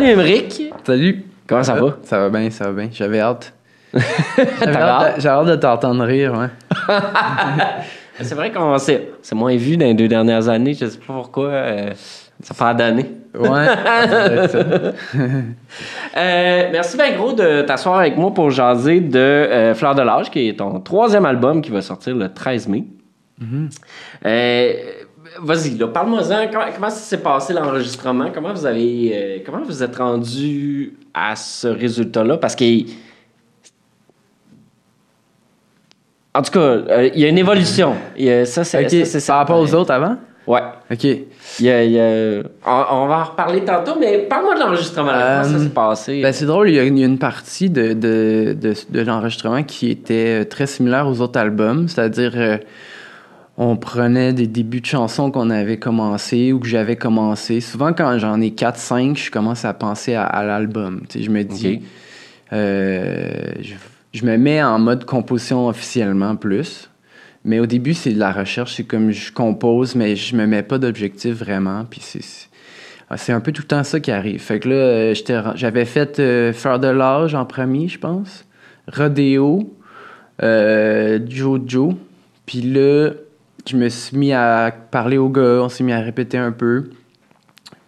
Salut Émeric! Salut. Comment ça va? Ça va bien, ça va bien. J'avais hâte. J'avais hâte, hâte? de- t'entendre rire, ouais. C'est vrai qu'on s'est c'est moins vu dans les deux dernières années, je sais pas pourquoi. euh, ça fait d'années. Ouais. Euh, merci bien gros de t'asseoir avec moi pour jaser de euh, Fleur de l'âge, qui est ton troisième album qui va sortir le 13 mai. Euh, Vas-y, là, parle-moi-en. Comment, comment ça s'est passé l'enregistrement? Comment vous avez. euh, comment vous êtes rendu à ce résultat-là? Parce que. En tout cas, euh, il y a une évolution. A- ça, c'est ça, par rapport aux autres avant? Ouais. Ok. Il y a- il y a- On, on va en reparler tantôt, mais parle-moi de l'enregistrement. Comment ça Euh, s'est passé? Ben, c'est drôle, il y, a, il y a une partie de, de, de, de l'enregistrement qui était très similaire aux autres albums, c'est-à-dire on prenait des débuts de chansons qu'on avait commencé ou que j'avais commencé. Souvent, quand j'en ai 4-5, je commence à penser à, à l'album. Je me dis, euh, je, je me mets en mode composition officiellement plus. Mais au début, c'est de la recherche. C'est comme je compose, mais je me mets pas d'objectif vraiment. Puis c'est- ah, un peu tout le temps ça qui arrive. Fait que là, euh, j'avais fait euh, de l'âge en premier, je pense. Rodeo, euh, Jojo. Puis là, je me suis mis à parler aux gars, on s'est mis à répéter un peu.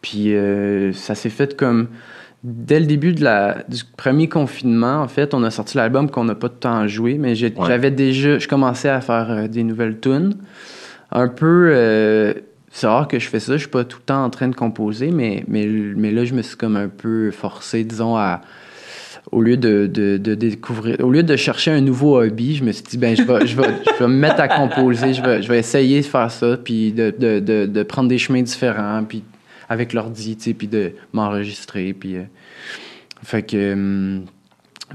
Puis euh, ça s'est fait comme dès le début de la, du premier confinement, en fait, on a sorti l'album qu'on n'a pas de temps à jouer, mais Ouais. j'avais déjà, je commençais à faire euh, des nouvelles tunes. Un peu, euh, c'est rare que je fais ça, je suis pas tout le temps en train de composer, mais, mais, mais là, je me suis comme un peu forcé, disons, à. Au lieu de, de, découvrir, au lieu de chercher un nouveau hobby, je me suis dit, ben, je vais, je vais, je vais me mettre à composer, je vais, je vais essayer de faire ça, puis de, de, de, prendre des chemins différents, puis avec l'ordi, puis de m'enregistrer, puis... euh, fait que... hum,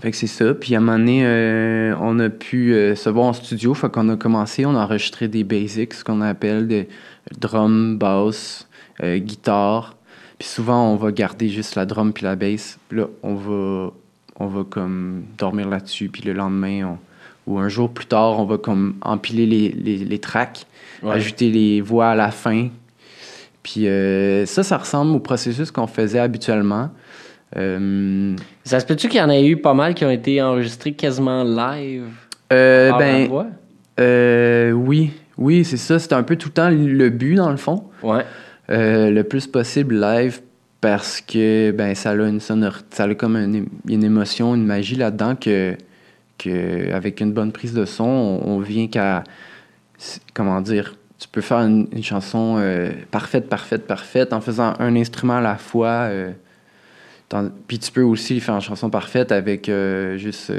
fait que c'est ça. Puis à un moment donné, euh, on a pu euh, se voir en studio. Fait qu'on a commencé, on a enregistré des basics, ce qu'on appelle des drum, bass, guitare. Puis souvent, on va garder juste la drum puis la bass. Puis là, on va, on va comme dormir là-dessus. Puis le lendemain, on- ou un jour plus tard, on va comme empiler les, les, les tracks, Ouais. ajouter les voix à la fin. Puis euh, ça, ça ressemble au processus qu'on faisait habituellement. Euh, Ça se peut-tu qu'il y en ait eu pas mal qui ont été enregistrés quasiment live? euh, ben, voix? Euh, oui, oui, c'est ça. C'était un peu tout le temps le but, dans le fond. Ouais. Le plus possible live parce que ben ça a une sonorité, ça a comme une, une émotion, une magie là-dedans que, que avec une bonne prise de son, on, on vient qu'à comment dire, tu peux faire une, une chanson euh, parfaite, parfaite, parfaite en faisant un instrument à la fois. euh, puis tu peux aussi faire une chanson parfaite avec euh, juste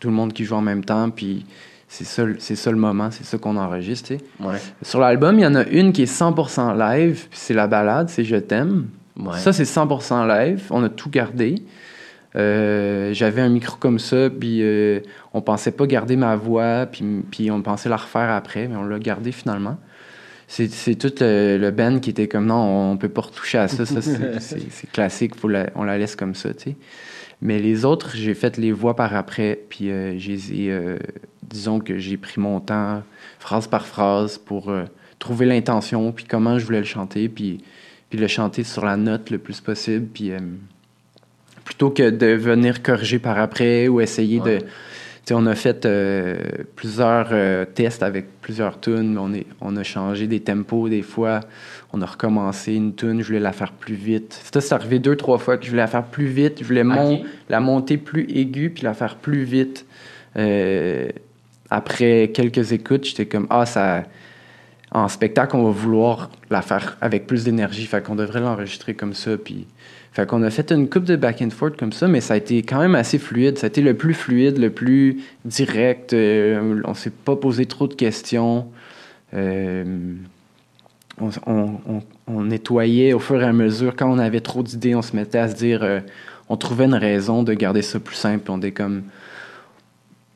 tout le monde qui joue en même temps. Puis c'est ça, le- c'est ça le moment, c'est ça qu'on enregistre. Ouais. Sur l'album, il y en a une qui est 100% live, puis c'est la balade, c'est Je t'aime. Ouais. Ça, c'est 100% live. On a tout gardé. Euh, J'avais un micro comme ça, puis euh, on pensait pas garder ma voix, puis, on pensait la refaire après, mais on l'a gardé finalement. C'est tout le, le band qui était comme non, on peut pas retoucher à ça, ça c'est- classique, faut la- on la laisse comme ça, tu sais. Mais les autres, j'ai fait les voix par après, puis euh, je les ai, euh, disons que j'ai pris mon temps, phrase par phrase, pour euh, trouver l'intention, puis comment je voulais le chanter, puis, puis le chanter sur la note le plus possible, puis euh, plutôt que de venir corriger par après ou essayer Ouais. de... Tu sais, on a fait euh, plusieurs euh, tests avec plusieurs tunes, on, est, on a changé des tempos des fois, on a recommencé une tune, je voulais la faire plus vite. Ça, c'est arrivé deux, trois fois que je voulais la faire plus vite, je voulais mon- la monter plus aiguë puis la faire plus vite. Euh, après quelques écoutes, j'étais comme ah ça en spectacle, on va vouloir la faire avec plus d'énergie, fait qu'on devrait l'enregistrer comme ça puis fait qu'on a fait une coupe de back and forth comme ça, mais ça a été quand même assez fluide, ça a été le plus fluide, le plus direct, euh, on s'est pas posé trop de questions. Euh, on, nettoyait au fur et à mesure. Quand on avait trop d'idées, on se mettait à se dire. euh, on trouvait une raison de garder ça plus simple. On était comme.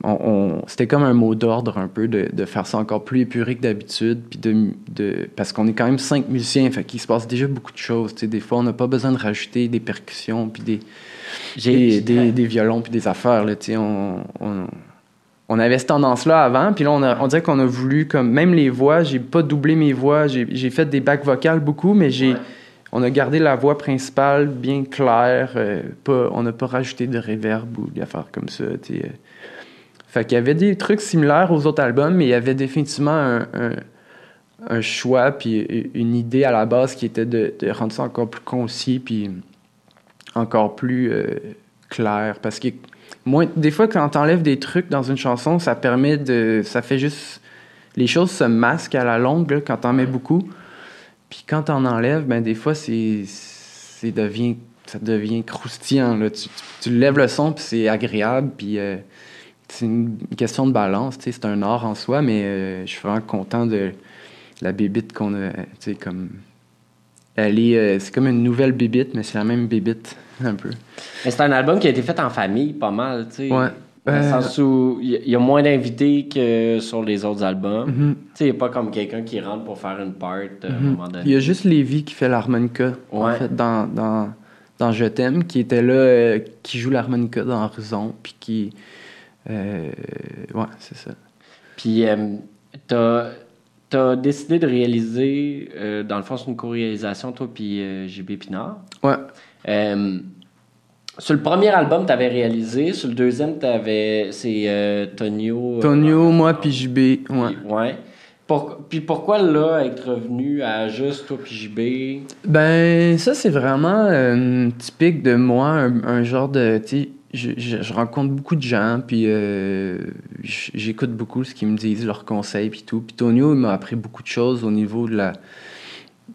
On- on- C'était comme un mot d'ordre un peu de, de faire ça encore plus épuré que d'habitude. Puis de, de, parce qu'on est quand même cinq musiciens, fait qu'il se passe déjà beaucoup de choses. Des fois, on n'a pas besoin de rajouter des percussions, puis des, J'ai- des, des, des violons, puis des affaires. Là, on, on, on avait cette tendance-là avant, puis là, on, a- on dirait qu'on a voulu, comme même les voix, j'ai pas doublé mes voix, j'ai fait des bacs vocales beaucoup, mais j'ai Ouais. on a gardé la voix principale bien claire. euh, pas, on n'a pas rajouté de reverb ou des affaires comme ça. euh. Fait qu'il y avait des trucs similaires aux autres albums, mais il y avait définitivement un, choix puis une idée à la base qui était de, rendre ça encore plus concis puis encore plus euh, clair. Parce que moi, des fois, quand t'enlèves des trucs dans une chanson, ça permet de. Ça fait juste. Les choses se masquent à la longue là, quand t'en mets beaucoup. Puis quand t'en enlèves, ben des fois, c'est. c'est devient, ça devient croustillant. Là. Tu, tu, tu lèves le son, puis c'est agréable, puis. euh, c'est une question de balance, c'est un art en soi, mais euh, je suis vraiment content de la bébite qu'on a, comme... Elle est, euh, c'est comme une nouvelle bébite, mais c'est la même bébite, un peu. Mais c'est un album qui a été fait en famille, pas mal, tu sais. Ouais. Dans le Euh, sens où il y a- il y a moins d'invités que sur les autres albums. Mhm. Tu sais, il n'y a pas comme quelqu'un qui rentre pour faire une part à un Mhm. moment donné. Il y a juste Lévi qui fait l'harmonica, en Ouais. fait, dans, dans, dans Je t'aime, qui était là, euh, qui joue l'harmonica dans Horizon, puis qui... euh, ouais, c'est ça. Puis, euh, t'as as décidé de réaliser, euh, dans le fond, c'est une co-réalisation, toi, puis euh, JB Pinard. Ouais. Euh, sur le premier album, tu avais réalisé. Sur le deuxième, t'avais c'est Tonio. Tonio, moi, puis JB, ouais. puis- ouais. Pour- puis pourquoi là, être revenu à juste toi puis JB? Ben, ça, c'est vraiment euh, typique de moi, un, un genre de. Je, je- je rencontre beaucoup de gens, puis euh, j'écoute beaucoup ce qu'ils me disent, leurs conseils, puis tout. Puis Tonio, il m'a appris beaucoup de choses au niveau de la,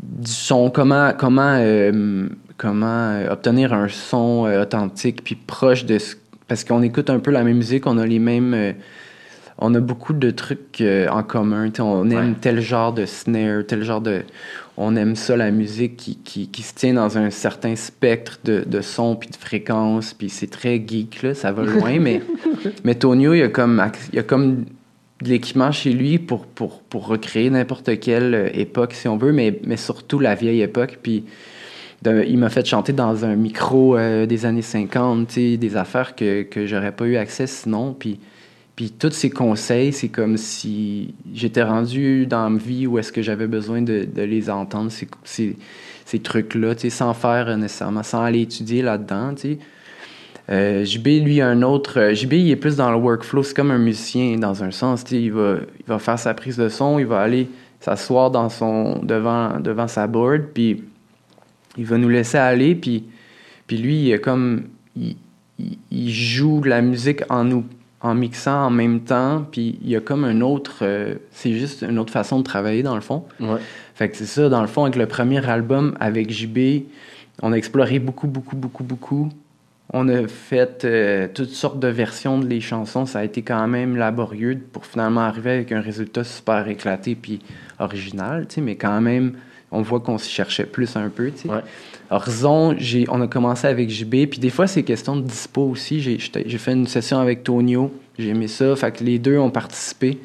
du son, comment, comment, euh, comment euh, obtenir un son euh, authentique, puis proche de ce. Parce qu'on écoute un peu la même musique, on a les mêmes. on a beaucoup de trucs en commun. sais, on aime Ouais. tel genre de snare, tel genre de. On aime ça, la musique qui, qui, qui se tient dans un certain spectre de, de sons puis de fréquences. Puis c'est très geek, là, ça va loin. mais, mais Tonio, il y a comme, il a comme de l'équipement chez lui pour, pour, pour recréer n'importe quelle euh, époque, si on veut, mais, mais surtout la vieille époque. Puis de- il m'a fait chanter dans un micro euh, des années 50, tu sais, des affaires que, que j'aurais pas eu accès sinon. Puis, puis tous ces conseils, c'est comme si j'étais rendu dans ma vie où est-ce que j'avais besoin de, les entendre, ces, ces, ces trucs-là, sans faire nécessairement, sans aller étudier là-dedans. Euh, JB, lui, un autre. euh, JB, il est plus dans le workflow. C'est comme un musicien dans un sens. Il va, il va faire sa prise de son, il va aller s'asseoir devant, sa board, puis il va nous laisser aller. Puis, puis lui, il, comme, il, il- il joue de la musique en nous en mixant en même temps. Puis il y a comme un autre. euh, c'est juste une autre façon de travailler, dans le fond. Ouais. Fait que c'est ça, dans le fond, avec le premier album, avec JB, on a exploré beaucoup, beaucoup, beaucoup, beaucoup. On a fait euh, toutes sortes de versions de les chansons. Ça a été quand même laborieux pour finalement arriver avec un résultat super éclaté puis original, tu sais, mais quand même, on voit qu'on s'y cherchait plus un peu, tu sais. Ouais. Horizon, on a commencé avec JB, puis des fois, c'est question de dispo aussi. J'ai, fait une session avec Tonio, j'ai aimé ça. Fait que les deux ont participé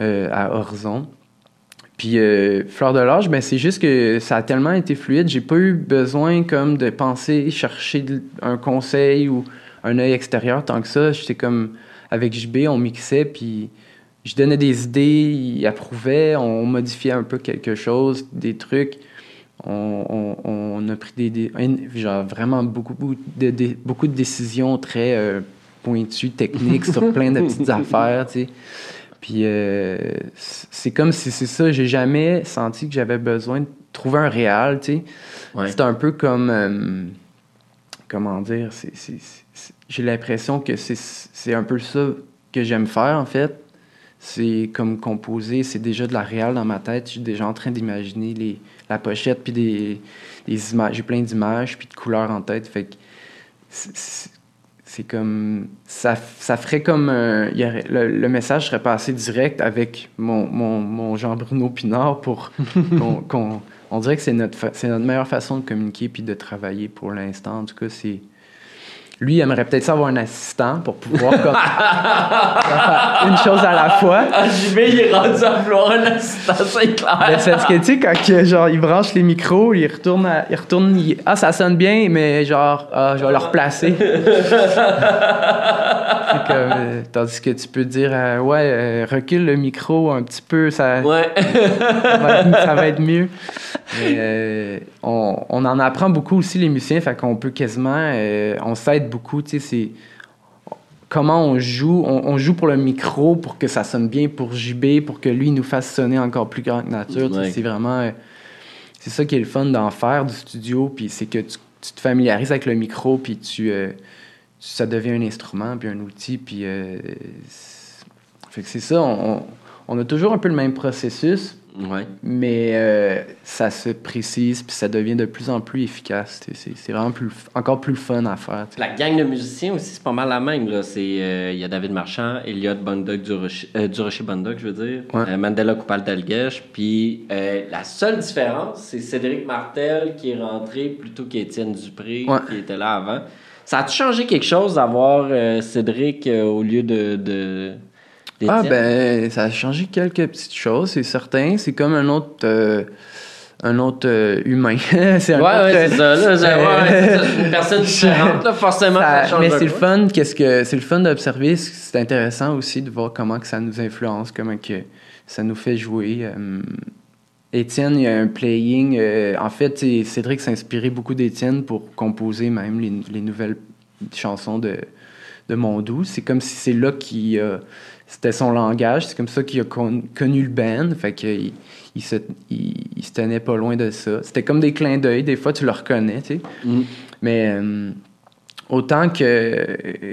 euh, à Horizon. Puis euh, Fleur de l'âge, ben, c'est juste que ça a tellement été fluide, j'ai pas eu besoin comme de penser, chercher un conseil ou un œil extérieur tant que ça. J'étais comme avec JB, on mixait, puis je donnais des idées, il approuvait, on modifiait un peu quelque chose, des trucs. On, on- on a pris des, des- genre vraiment beaucoup, beaucoup de, de- beaucoup de décisions très euh, pointues, techniques sur plein de petites affaires, tu sais. Puis euh, c'est comme si c'est ça, j'ai jamais senti que j'avais besoin de trouver un réal, tu sais. Ouais. C'est un peu comme. euh, comment dire J'ai l'impression que c'est c'est un peu ça que j'aime faire, en fait. C'est comme composer, c'est déjà de la réal dans ma tête. Je suis déjà en train d'imaginer les- la pochette, puis des, des images. J'ai plein d'images, puis de couleurs en tête. Fait que c'est- comme. Ça, ça ferait comme. y aurait- le, le message serait passé direct avec mon, mon, mon Jean-Bruno Pinard pour qu'on. on dirait que c'est notre, fa- c'est notre meilleure façon de communiquer puis de travailler pour l'instant. En tout cas, c'est. Lui, il aimerait peut-être ça avoir un assistant pour pouvoir comme, faire une chose à la fois. Ah, JB, il est rendu à vouloir un assistant, c'est clair. Ben, c'est parce que, tu sais, quand genre, il branche les micros, il retourne, à- il retourne, il- ah, ça sonne bien, mais genre, ah, je vais le replacer. Que, euh, tandis que tu peux dire, euh, ouais, euh, recule le micro un petit peu, ça, Ouais. ça va, être, ça va être mieux. Euh, on, on, en apprend beaucoup aussi, les musiciens, fait qu'on peut quasiment. Euh, on s'aide beaucoup, tu sais, c'est. Comment on joue, on, joue pour le micro pour que ça sonne bien pour JB, pour que lui nous fasse sonner encore plus grand que nature. C'est vraiment. Euh, c'est ça qui est le fun d'en faire du studio, puis c'est que tu, te familiarises avec le micro, puis tu, ça devient un instrument, puis un outil, puis. fait que c'est ça, on, on a toujours un peu le même processus, mais euh, ça se précise, puis ça devient de plus en plus efficace. C'est vraiment plus, encore plus fun à faire. La gang de musiciens aussi, c'est pas mal la même. Euh, il y a David Marchand, Elliot Bundog du Rocher, euh, du Rocher je veux dire, Mandela Coupal d'Alguesh. Puis la seule différence, c'est Cédric Martel qui est rentré plutôt qu'Étienne Dupré, qui était là avant. Ça a changé quelque chose d'avoir Cédric au lieu de ah, ben, ça a changé quelques petites choses, c'est certain. C'est comme un autre. Euh, un autre euh, humain. c'est un ouais, ouais, c'est ça. Là, c'est une personne différente, là, forcément. Ça, mais c'est le fun, qu'est-ce que c'est le fun d'observer. C'est intéressant aussi de voir comment que ça nous influence, comment que ça nous fait jouer. Euh, Étienne, il y a un playing. en fait, Cédric s'est inspiré beaucoup d'Étienne pour composer même les, les nouvelles chansons de, de Mondou. C'est comme si c'est là qu'il c'était son langage. C'est comme ça qu'il a connu le band. Fait qu'il il se, il, se tenait pas loin de ça. C'était comme des clins d'œil. Des fois, tu le reconnais, tu sais. Mm. Mais euh, autant que. Euh,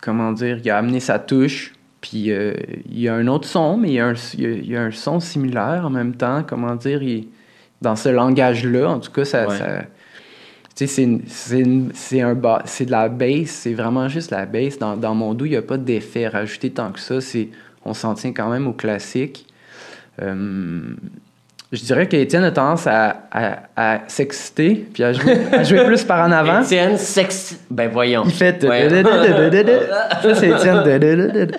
comment dire, il a amené sa touche. Puis euh, il y a un autre son, mais il y a un, il y a, un son similaire en même temps. Comment dire, dans ce langage-là, en tout cas, ça, tu sais, c'est un c'est de la bass, c'est vraiment juste la bass. Dans, dans mon dos, il n'y a pas d'effet rajouté tant que ça. On s'en tient quand même au classique. Euh, je dirais qu'Étienne a tendance à, à, à s'exciter puis à jouer, à jouer, plus par en avant. Étienne s'excite. Ben voyons. Il fait. Ça, c'est Étienne.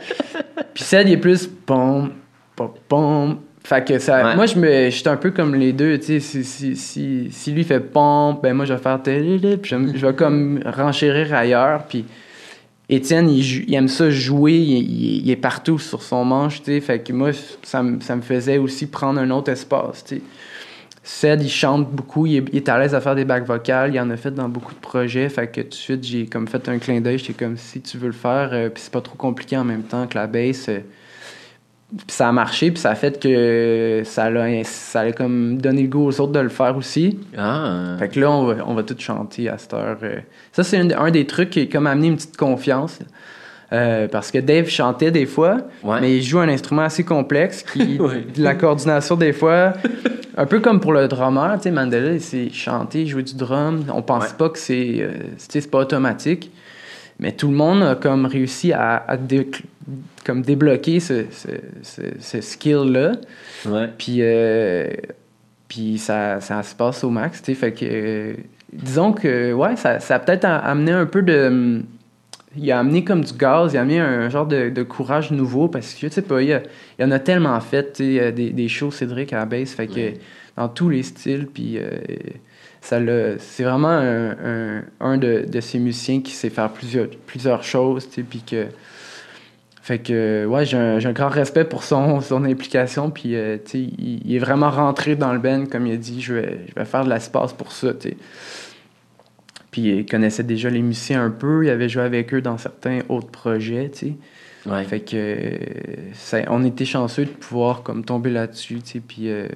Puis Ced, il est plus. Pom, pom, pom, fait que ça, moi, je me, j'étais un peu comme les deux, tu sais, si, si, si, si, lui fait pompe, ben moi, je vais faire puis je, je vais comme renchérir ailleurs, puis Étienne, il, aime ça jouer, il, est partout sur son manche, tu sais, fait que moi, ça, ça, me faisait aussi prendre un autre espace, tu sais. Ced, il chante beaucoup, il est, à l'aise à faire des bacs vocales, il en a fait dans beaucoup de projets, fait que tout de suite, j'ai comme fait un clin d'œil, j'étais comme, si tu veux le faire, euh, puis c'est pas trop compliqué en même temps que la bass... Euh, ça a marché, puis ça a fait que ça a, ça a comme donné le goût aux autres de le faire aussi. Ah. Fait que là, on va, on va tout chanter à cette heure. Euh. Ça, c'est un, des trucs qui a comme amené une petite confiance. Euh, parce que Dave chantait des fois, mais il joue un instrument assez complexe, qui, la coordination des fois, un peu comme pour le drummer, tu sais, Mandela, c'est chanter, jouer du drum, on pense pas que c'est, euh, c'est pas automatique, mais tout le monde a comme réussi à, à comme débloquer ce, ce, skill-là. Puis, euh, puis ça, ça, se passe au max. Fait que, disons que, ouais, ça, ça a peut-être amené un peu de... Il a amené comme du gaz, il a amené un genre de, de courage nouveau parce que, tu sais pas, il, y en a tellement fait, sais, des, des shows Cédric à la base, fait que dans tous les styles, puis... Euh, ça c'est vraiment un, un, de, de, ces musiciens qui sait faire plusieurs, plusieurs choses, puis que fait que, ouais, j'ai un, grand respect pour son, son implication. Puis, euh, tu sais, il, est vraiment rentré dans le band, comme il a dit, je vais, je vais faire de l'espace pour ça, tu sais. Puis, il connaissait déjà les musiciens un peu. Il avait joué avec eux dans certains autres projets, tu sais. Ouais. Fait que, ça, on était chanceux de pouvoir, comme, tomber là-dessus, tu sais. Puis, euh,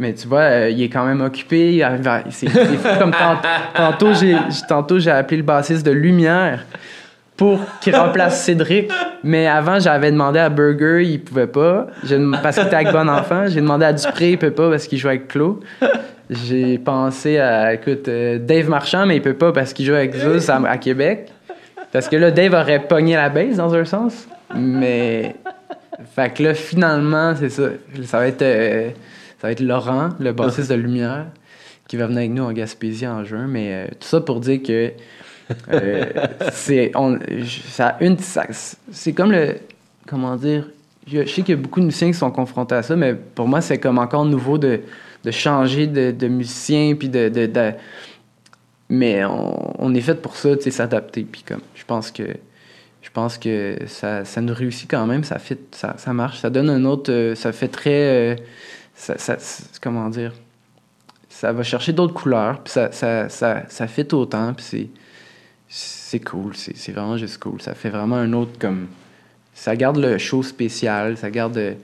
mais tu vois, euh, il est quand même occupé. C'est comme tantôt, j'ai, tantôt, j'ai appelé le bassiste de Lumière pour qu'il remplace Cédric. Mais avant, j'avais demandé à Burger, il pouvait pas. Parce qu'il était avec Bon Enfant. J'ai demandé à Dupré, il peut pas parce qu'il joue avec Claude. J'ai pensé à, écoute, euh, Dave Marchand, mais il peut pas parce qu'il joue avec Zeus à, Québec. Parce que là, Dave aurait pogné la base dans un sens. Mais. Fait que là, finalement, c'est ça. Ça va être, euh, ça va être Laurent, le bassiste de Lumière, qui va venir avec nous en Gaspésie en juin. Mais euh, tout ça pour dire que euh, c'est ça une c'est comme le comment dire je, sais qu'il y a beaucoup de musiciens qui sont confrontés à ça mais pour moi c'est comme encore nouveau de, de changer de, de, musicien puis de, de, mais on, on, est fait pour ça tu sais s'adapter puis comme je pense que je pense que ça, ça nous réussit quand même ça fit ça, ça marche ça donne un autre euh, ça fait très euh, ça, comment dire ça va chercher d'autres couleurs, puis ça, ça, ça, fit autant, puis c'est, cool, c'est, vraiment juste cool. Ça fait vraiment un autre comme. Ça garde le show spécial, ça garde de,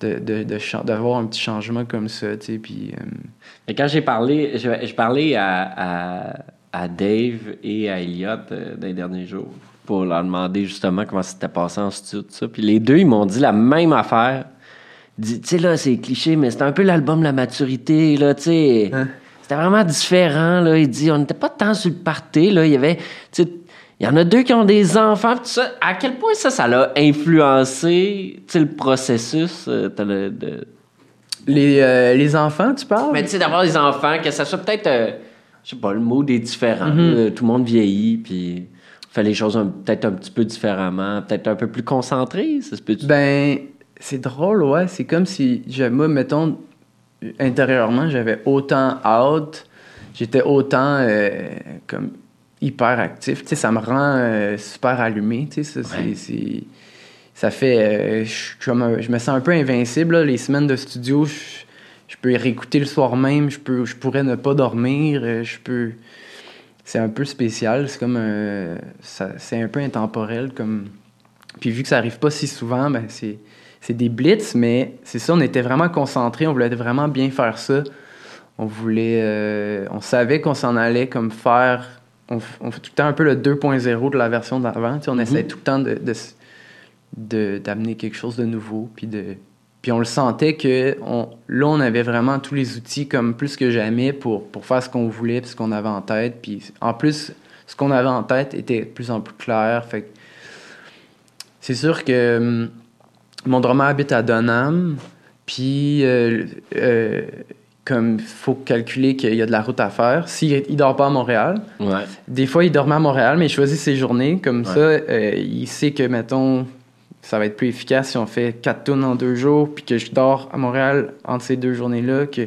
de, de, de d'avoir un petit changement comme ça, tu puis. euh, quand j'ai parlé, je, parlais à, à, Dave et à Elliot euh, les derniers jours pour leur demander justement comment c'était passé en studio, tout ça. Puis les deux, ils m'ont dit la même affaire. Tu sais, là, c'est cliché, mais c'était un peu l'album La Maturité, là, tu sais. Hein? C'était vraiment différent, là. Il dit, on n'était pas tant sur le party, là. Il y avait, tu sais, il y en a deux qui ont des enfants, puis tout ça. À quel point ça, ça l'a influencé, tu sais, le processus euh, t'as le- de, Les, euh, les enfants, tu parles? mais tu sais, d'avoir des enfants, que ça soit peut-être, euh, je sais pas, le mot est différent. Mhm. là. tout le monde vieillit, puis fait les choses peut-être un petit peu différemment, peut-être un peu plus concentré, ça se peut Ben, c'est drôle, ouais. C'est comme si, moi, mettons, intérieurement, j'avais autant hâte, j'étais autant euh, comme hyper actif. Tu sais, ça me rend euh, super allumé. Tu sais, ça, c'est- Ouais. c'est- ça fait. euh, je, un- je me sens un peu invincible, là, les semaines de studio. Je, je peux y réécouter le soir même, je, peux, je pourrais ne pas dormir, je peux. C'est un peu spécial, c'est comme un- ça- c'est un peu intemporel comme. Puis vu que ça arrive pas si souvent, ben c'est c'est des blitz, mais c'est ça, on était vraiment concentrés, on voulait vraiment bien faire ça. On voulait, euh, on savait qu'on s'en allait comme faire, on, fait tout le temps un peu le 2.0 de la version d'avant. tu sais, On Mhm. essaie tout le temps de, de, de- d'amener quelque chose de nouveau, puis de, puis on le sentait que on, là, on avait vraiment tous les outils comme plus que jamais pour, pour faire ce qu'on voulait, puis ce qu'on avait en tête. Puis en plus, ce qu'on avait en tête était de plus en plus clair. Fait que c'est sûr que hum, mon drummer habite à Donham, puis euh, euh, comme il faut calculer qu'il y a de la route à faire. S'il il dort pas à Montréal, Ouais. des fois, il dormait à Montréal, mais il choisit ses journées. Comme Ouais. ça, euh, il sait que, mettons, ça va être plus efficace si on fait quatre tonnes en deux jours, puis que je dors à Montréal entre ces deux journées-là, que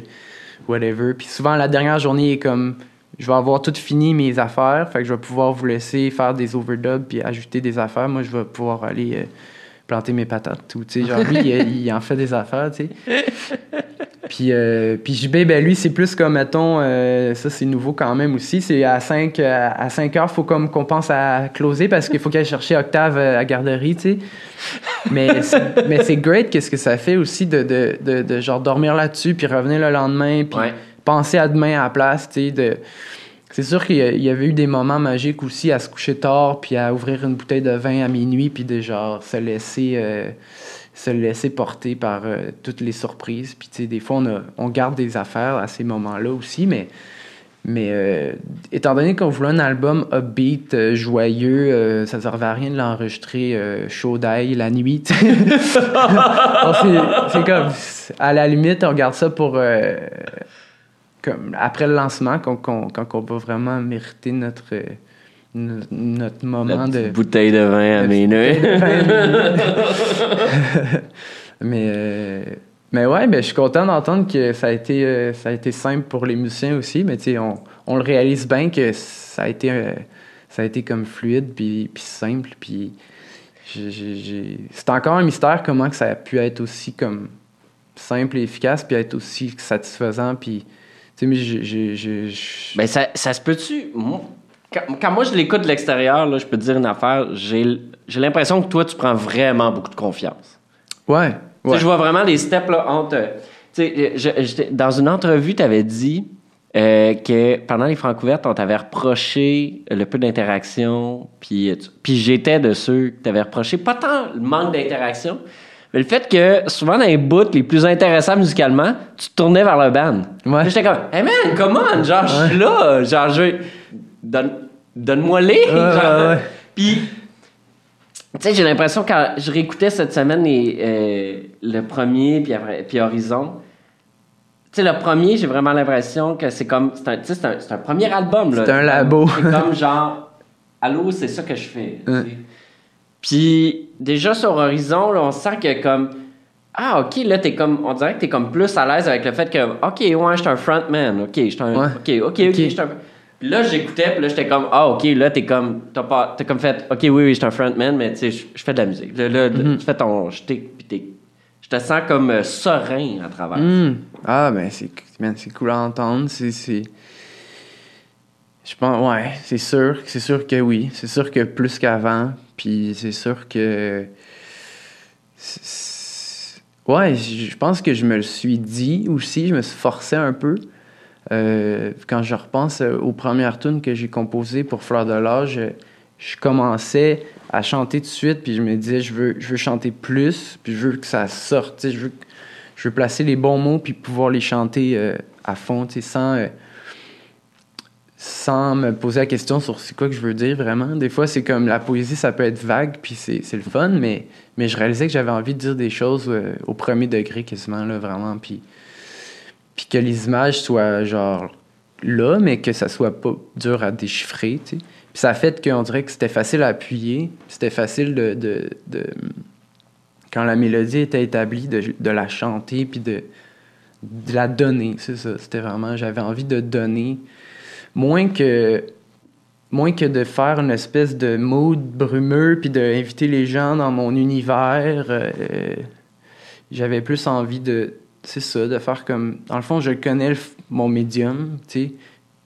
whatever. Puis souvent, la dernière journée est comme, je vais avoir tout fini mes affaires, fait que je vais pouvoir vous laisser faire des overdubs puis ajouter des affaires. Moi, je vais pouvoir aller euh, planter mes patates. Ou, tu sais, genre, lui, il, il en fait des affaires, tu sais. Puis, euh, puis JB, ben lui, c'est plus comme, mettons, euh, ça c'est nouveau quand même aussi, c'est à 5, à, à 5 heures, faut comme qu'on pense à closer parce qu'il faut qu'elle chercher Octave euh, à garderie, tu sais. Mais c'est, mais c'est great qu'est-ce que ça fait aussi de, de, de, de genre dormir là-dessus, puis revenir le lendemain, puis Ouais. penser à demain à la place, tu sais. De... C'est sûr qu'il y, avait eu des moments magiques aussi à se coucher tard, puis à ouvrir une bouteille de vin à minuit, puis de genre se laisser, euh, se laisser porter par euh, toutes les surprises. Puis tu sais, des fois, on, a- on garde des affaires à ces moments-là aussi, mais, mais euh, étant donné qu'on voulait un album upbeat, euh, joyeux, ça ne servait à rien de l'enregistrer chaud d'ail la nuit. c'est comme, à la limite, on garde ça pour. Comme après le lancement, quand, quand, quand on va vraiment mériter notre, euh, no- notre moment de. bouteille de vin à de- minuit. mais, euh, mais ouais, ben, je suis content d'entendre que ça a, été, euh, ça a été simple pour les musiciens aussi, mais tu sais, on, on le réalise bien que ça a été, euh, ça a été comme fluide puis, puis simple, puis c'est encore un mystère comment que ça a pu être aussi comme simple et efficace, puis être aussi satisfaisant, puis tu sais, mais j'ai- Ben, ça, ça se peut-tu? Quand, quand moi je l'écoute de l'extérieur, là, je peux te dire une affaire. J'ai j'ai l'impression que toi, tu prends vraiment beaucoup de confiance. ouais, ouais. je vois vraiment les steps là, entre. Je- j'étais- dans une entrevue, tu avais dit euh, que pendant les francs ouvertes, on t'avait reproché le peu d'interaction. Puis, tu- puis j'étais de ceux que t'avais reproché, pas tant le manque d'interaction, mais le fait que souvent dans les bouts les plus intéressants musicalement, tu te tournais vers le band. Ouais. J'étais comme, hey man, come on, genre, je suis là, genre, je donne, donne-moi les. Ouais, genre. ouais. Puis, tu sais, j'ai l'impression quand je réécoutais cette semaine les, euh, le premier, puis après, puis Horizon. Tu sais, le premier, j'ai vraiment l'impression que c'est comme, c'est un, tu sais, c'est un, c'est un premier album là. C'est un labo. C'est comme genre, allô, c'est ça que je fais. Puis déjà sur Horizon, là, on sent que comme ah ok là t'es comme on dirait que t'es comme plus à l'aise avec le fait que ok ouais j'étais un frontman ok j'étais un Ouais. ok ok ok, un puis là j'écoutais puis là j'étais comme ah ok là t'es comme t'as pas t'as comme fait ok oui oui j'étais un frontman mais tu sais je je fais de la musique là, là, tu fais ton je t'ai puis t'es Je te sens comme euh, serein à travers. Hmm. Ah, ben, c'est cool à entendre. C'est. Je pense, ouais, c'est sûr. C'est sûr que oui. C'est sûr que plus qu'avant. Puis c'est sûr que. Ouais, je pense que je me le suis dit aussi. Je me suis forcé un peu. Euh, quand je repense aux premières tunes que j'ai composées pour Fleur de l'âge, je, commençais à chanter tout de suite, puis je me disais, je veux, je veux chanter plus, puis je veux que ça sorte, je veux, je veux placer les bons mots, puis pouvoir les chanter euh, à fond, sans, euh, sans me poser la question sur c'est quoi que je veux dire vraiment. Des fois, c'est comme la poésie, ça peut être vague, puis c'est le fun, mais, mais je réalisais que j'avais envie de dire des choses euh, au premier degré quasiment, là, vraiment, puis puis que les images soient genre là, mais que ça soit pas dur à déchiffrer. Puis ça a fait qu'on dirait que c'était facile à appuyer, c'était facile de, de, Quand la mélodie était établie, de, de la chanter, puis de, de la donner, c'est ça. C'était vraiment... J'avais envie de donner, moins que... Moins que de faire une espèce de mood brumeux, puis d'inviter les gens dans mon univers, euh, j'avais plus envie de, c'est ça, de faire comme. Dans le fond, je connais le mon médium, tu sais,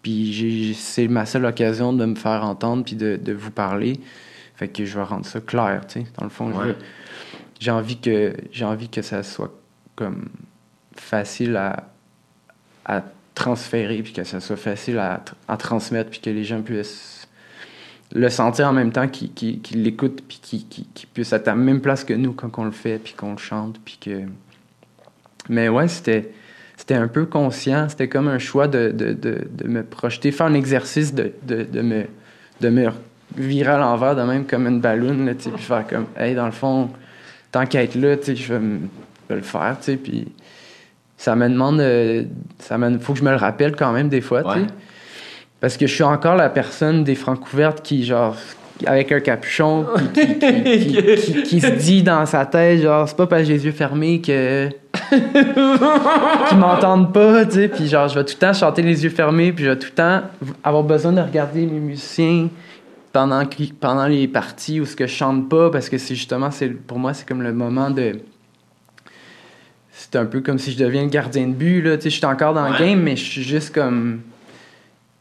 puis c'est ma seule occasion de me faire entendre puis de, de vous parler. Fait que je vais rendre ça clair, tu sais. Dans le fond, Ouais. j'ai envie que j'ai envie que ça soit comme facile à, à transférer puis que ça soit facile à, tr- à transmettre puis que les gens puissent le sentir en même temps qu'ils qu'ils l'écoutent puis qu'ils qu'ils puissent être à la même place que nous quand on le fait puis qu'on le chante puis que mais ouais, c'était, c'était un peu conscient. C'était comme un choix de, me projeter, faire un exercice de, me, de me virer à l'envers de même comme une balloune, puis faire comme, hey, dans le fond, tant qu'à être là, je vais, le faire, puis ça me demande, euh, ça me, faut que je me le rappelle quand même des fois, tu sais. Ouais. Parce que je suis encore la personne des francs couvertes qui, genre, avec un capuchon, qui, qui, se dit dans sa tête, genre, c'est pas parce que j'ai les yeux fermés que. qu'ils m'entendent pas, tu sais. Puis, genre, je vais tout le temps chanter les yeux fermés, puis je vais tout le temps avoir besoin de regarder mes musiciens pendant, pendant les parties où ce que je chante pas, parce que c'est justement, c'est, pour moi, c'est comme le moment de. C'est un peu comme si je deviens le gardien de but, là. Je suis encore dans le game, mais je suis juste comme.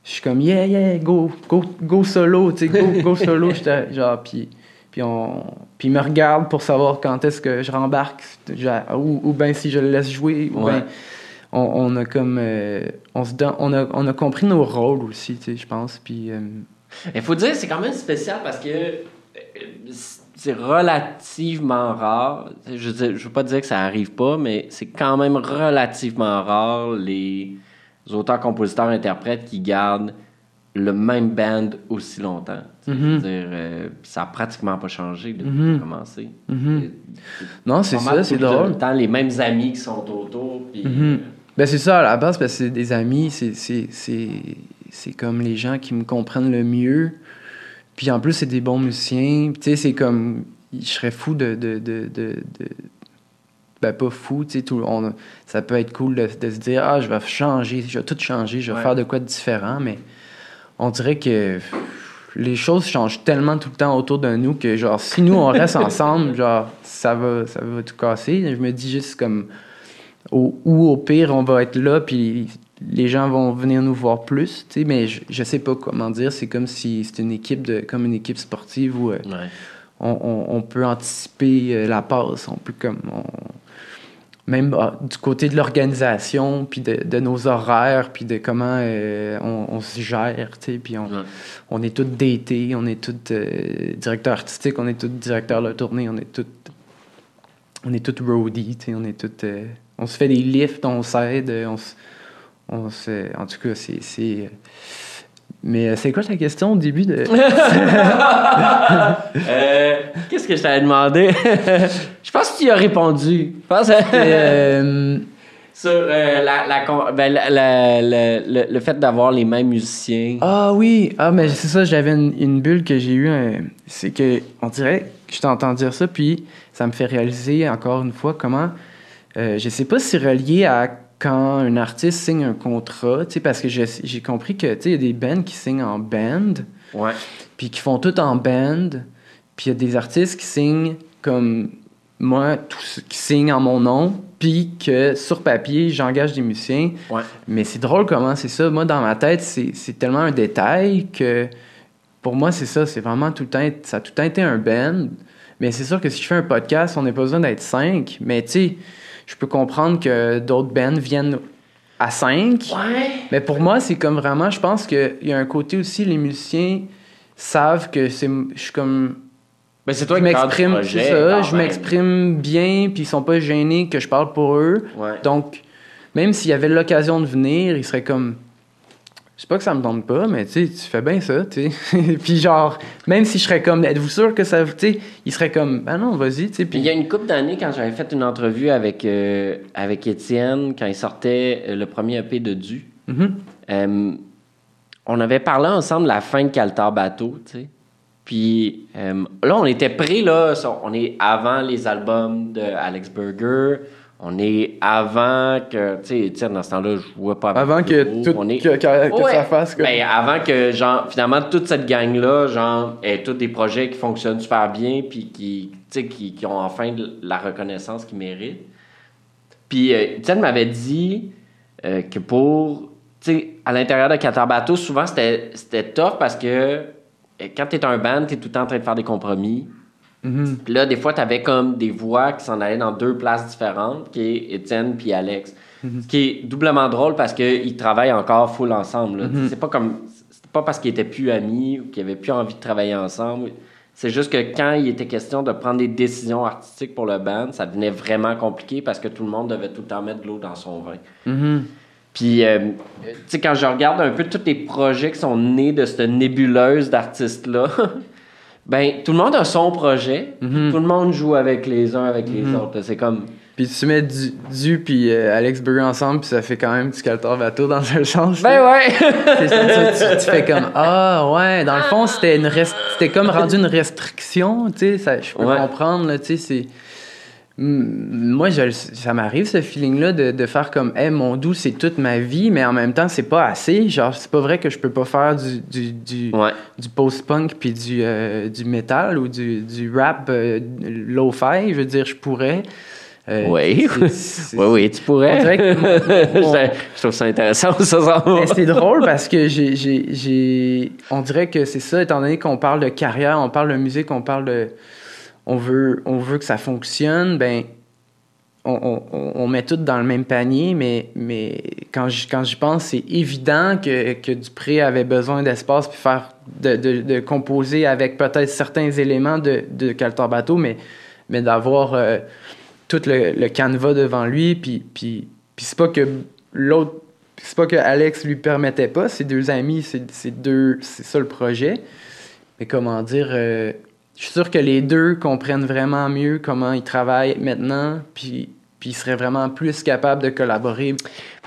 Je suis comme, yeah, yeah, go, go, go solo, tu go, go solo. Genre, puis, puis, on, puis il me regarde pour savoir quand est-ce que je rembarque, genre, ou, ou bien si je le laisse jouer, ou Ouais. bien on, on a comme. euh, on, se on, a, on a compris nos rôles aussi, je pense. Puis. euh, Il faut dire, c'est quand même spécial parce que euh, c'est relativement rare. Je ne veux pas dire que ça arrive pas, mais c'est quand même relativement rare les auteurs, compositeurs, interprètes qui gardent le même band aussi longtemps. Veux Mhm. dire, euh, ça n'a pratiquement pas changé depuis que ça a commencé. mhm. C'est- Non, c'est ça, c'est tout le drôle. temps les mêmes amis qui sont autour. Puis, Mhm. Ben, c'est ça, à la base, parce que c'est des amis, c'est, c'est, c'est, c'est comme les gens qui me comprennent le mieux. Puis en plus, c'est des bons musiciens. Tu sais, c'est comme. Je serais fou de. de, de, de, de- ben, pas fou, tu sais. tout- on- Ça peut être cool de, se dire, ah, je vais changer, je vais tout changer, je vais Ouais. faire de quoi de différent, mais on dirait que les choses changent tellement tout le temps autour de nous que, genre, si nous, on reste ensemble, genre, ça va, ça va tout casser. Je me dis juste comme au- ou au pire, on va être là, puis les gens vont venir nous voir plus, tu sais, mais je, je sais pas comment dire. C'est comme si c'est une équipe de, comme une équipe sportive où euh, Ouais. on, on- on peut anticiper euh, la passe, on peut comme on- même ah, du côté de l'organisation, puis de, de nos horaires, puis de comment euh, on, on se gère, tu sais, puis on, Ouais. on est tous datés, on est tous directeurs artistiques, on est tous directeurs de tournée, on est tous on est tous roadies, tu sais, on est tous on se fait des lifts, on s'aide, on se, on se en tout cas c'est c'est mais euh, c'est quoi ta question au début de Euh, Qu'est-ce que je t'avais demandé? je pense que tu as répondu. Je pense Euh, sur euh, la, la ben, la- le, le fait d'avoir les mêmes musiciens. Ah oui, ah mais c'est ça, j'avais une, une bulle que j'ai eue, c'est que on dirait que je t'entends dire ça, puis ça me fait réaliser encore une fois comment, euh, je sais pas si c'est relié à quand un artiste signe un contrat, tu sais, parce que j'ai compris que tu sais, il y a des bands qui signent en band, Ouais. puis qui font tout en band, puis il y a des artistes qui signent comme moi, tout qui signe en mon nom, puis que sur papier, j'engage des musiciens. Ouais. Mais c'est drôle comment c'est ça. Moi, dans ma tête, c'est c'est tellement un détail que pour moi, c'est ça. C'est vraiment tout le temps, ça a tout le temps été un band. Mais c'est sûr que si je fais un podcast, on n'a pas besoin d'être cinq. Mais tu sais, je peux comprendre que d'autres bands viennent à cinq. Ouais. Mais pour moi, c'est comme vraiment, je pense qu'il y a un côté aussi, les musiciens savent que c'est, je suis comme, Ben, c'est toi je m'exprime, ça, je m'exprime bien, puis ils sont pas gênés que je parle pour eux. Ouais. Donc, même s'il y avait l'occasion de venir, ils seraient comme, je sais pas que ça me tente pas, mais tu sais, tu fais bien ça, tu sais. puis genre, même si je serais comme, êtes-vous sûr que ça, tu sais, ils seraient comme, ben non, vas-y, tu sais. Puis il y a une couple d'années, quand j'avais fait une entrevue avec, euh, avec Étienne, quand il sortait euh, le premier EP de Du, Mhm. euh, on avait parlé ensemble de la fin de Caltar Bateau, tu sais. Puis euh, là, on était prêts, là. On est avant les albums de Alex Burger. On est avant que, tu sais, Étienne, dans ce temps-là, je jouais pas avec avant que tout, On est- que, que- que Ouais. ça fasse comme. Ben, avant que, genre, finalement, toute cette gang-là, genre, ait tous des projets qui fonctionnent super bien, puis qui, tu sais, qui, qui ont enfin la reconnaissance qu'ils méritent. Puis, euh, Étienne m'avait dit euh, que pour, tu sais, à l'intérieur de Qatar Bateau, souvent, c'était c'était tough parce que quand t'es un band, t'es tout le temps en train de faire des compromis. Mhm. Puis là, des fois, t'avais comme des voix qui s'en allaient dans deux places différentes, qui est Étienne puis Alex. Ce qui est doublement drôle parce qu'ils travaillent encore full ensemble. là. C'est pas comme. C'est pas parce qu'ils étaient plus amis ou qu'ils avaient plus envie de travailler ensemble. C'est juste que quand il était question de prendre des décisions artistiques pour le band, ça devenait vraiment compliqué parce que tout le monde devait tout le temps mettre de l'eau dans son vin. Mhm. Puis, euh, tu sais, quand je regarde un peu tous les projets qui sont nés de cette nébuleuse d'artistes-là, ben, tout le monde a son projet. puis Tout le monde joue avec les uns, avec les autres. là. C'est comme. Puis tu mets du, du puis euh, Alex Burger ensemble, puis ça fait quand même du Caltar Bateau dans un sens. Ben là. ouais! C'est ça, tu, tu fais comme Ah, ouais, dans le fond, c'était une rest- c'était comme rendu une restriction, tu sais, je peux Ouais. comprendre, là, tu sais, c'est. Mm, Moi, je, ça m'arrive ce feeling-là de, de faire comme, hey, mon doux, c'est toute ma vie, mais en même temps, c'est pas assez. Genre, c'est pas vrai que je peux pas faire du, du, du, ouais. du post-punk puis du, euh, du metal ou du, du rap euh, low-fi. Je veux dire, je pourrais. Euh, Oui. c'est- c'est- Oui, oui, tu pourrais. Que mon- je, je trouve ça intéressant ça c'est drôle parce que j'ai, j'ai, j'ai- on dirait que c'est ça, étant donné qu'on parle de carrière, on parle de musique, on parle de. On veut, on veut que ça fonctionne, ben. On, on- on- met tout dans le même panier, mais, mais quand j'y quand pense, c'est évident que, que Dupré avait besoin d'espace puis faire de, de, composer avec peut-être certains éléments de, de Bateau, mais, mais d'avoir euh, tout le, le canevas devant lui, puis, puis, puis c'est pas que l'autre c'est pas que Alex lui permettait pas, ses deux amis, c'est deux, c'est ça le projet. Mais comment dire, euh, je suis sûr que les deux comprennent vraiment mieux comment ils travaillent maintenant, puis puis ils seraient vraiment plus capables de collaborer.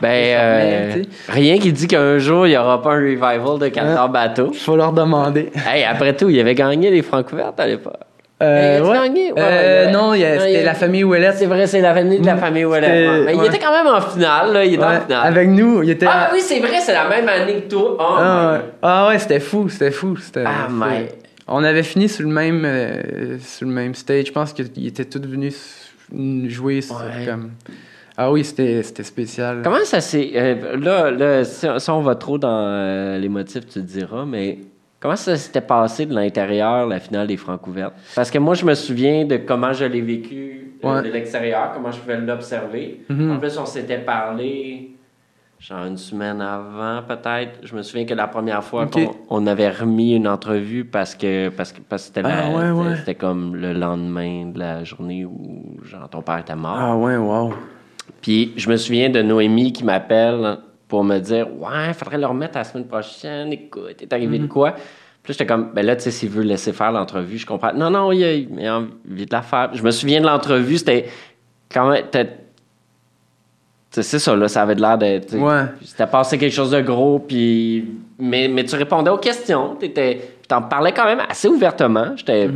Ben, euh, rien qui dit qu'un jour, il n'y aura pas un revival de Cantor Bateau. Faut leur demander. Hey, après tout, il avait gagné les Francouvertes à l'époque. Euh, Il a-tu ouais. gagné? Ouais, Euh, ouais. non, a- c'était la famille Ouellette. C'est vrai, c'est la famille de la Mm, famille Ouellet. Mais il était quand même en finale, là. Il était en finale. avec nous, il était. Ah oui, c'est vrai, c'est la même année que toi. Oh, Ah Ah ouais, c'était fou, c'était fou. C'était, Ah, c'était- my. On avait fini sur le même, euh, sur le même stage. Je pense qu'ils étaient tous venus jouer sur Ouais. comme. Ah oui, c'était, spécial. Comment ça s'est. euh, là, là si, si on va trop dans euh, les motifs, tu te diras, mais comment ça s'était passé de l'intérieur, la finale des Francouvertes? Parce que moi, je me souviens de comment je l'ai vécu euh, Ouais. de l'extérieur, comment je pouvais l'observer. Mhm. En plus, on s'était parlé. Genre une semaine avant, peut-être. Je me souviens que la première fois qu'on on avait remis une entrevue parce que parce que, parce que c'était, la- Ah, ouais, ouais. c'était- comme le lendemain de la journée où genre, ton père était mort. Ah ouais, wow. Puis je me souviens de Noémie qui m'appelle pour me dire Ouais, faudrait le remettre la semaine prochaine. Écoute, est arrivé de quoi Puis là, j'étais comme Ben là, tu sais, s'il veut laisser faire l'entrevue, je comprends. Non, non, il a, il a envie de la faire. Je me souviens de l'entrevue, c'était quand même. Tu C'est ça, là, ça avait de l'air d'être. tu Ouais. C'était passé quelque chose de gros, puis. Mais, mais tu répondais aux questions. T'étais, t'en parlais quand même assez ouvertement. J'étais.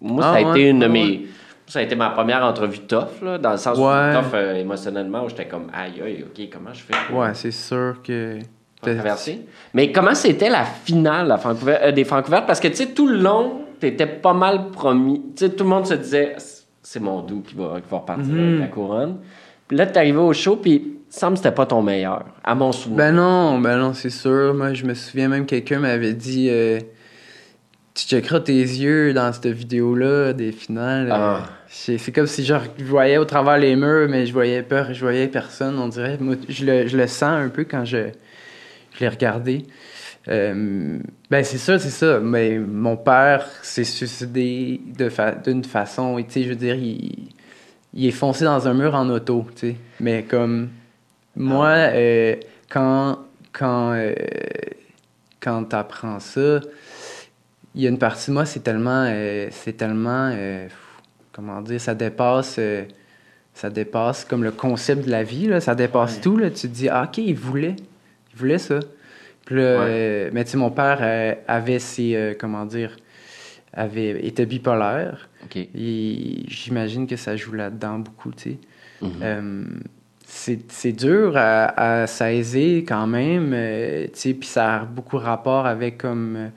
Moi, ça Ah a ouais, été une de ah mes. Ça a été ma première entrevue tough, là, dans le sens où Ouais. tough euh, émotionnellement, où j'étais comme, aïe, aïe, ok, comment je fais Ouais, c'est sûr que. pour traverser? Mais comment c'était la finale la euh, des Francouvertes? Parce que, tu sais, tout le long, t'étais pas mal promis. Tu sais, tout le monde se disait, c'est mon doux qui va, qui va repartir avec la couronne. Là, t'es arrivé au show, puis semble que c'était pas ton meilleur, à mon souvenir. Ben non, ben non, c'est sûr. Moi, je me souviens même quelqu'un m'avait dit euh, Tu checkeras tes yeux dans cette vidéo-là des finales. Ah. c'est c'est comme si je voyais au travers les murs, mais je voyais peur, je voyais personne, on dirait. Moi, je, le, je le sens un peu quand je, je l'ai regardé. Euh, ben c'est ça, c'est ça. Mais mon père s'est suicidé de fa- d'une façon, tu sais, je veux dire, il, il est foncé dans un mur en auto, tu sais. Mais comme moi, euh, quand quand euh, quand t'apprends ça, il y a une partie de moi, c'est tellement, euh, c'est tellement, comment dire, ça dépasse, ça dépasse comme le concept de la vie, là, ça dépasse Ouais. tout, là. Tu te dis, ah, ok, il voulait, il voulait ça. Puis là, Ouais. mais tu sais, mon père avait ses, comment dire, avait, était bipolaire. Et j'imagine que ça joue là-dedans beaucoup, tu sais. Mhm. Euh, c'est dur à, à saisir quand même, euh, tu sais, puis ça a beaucoup rapport avec comme euh,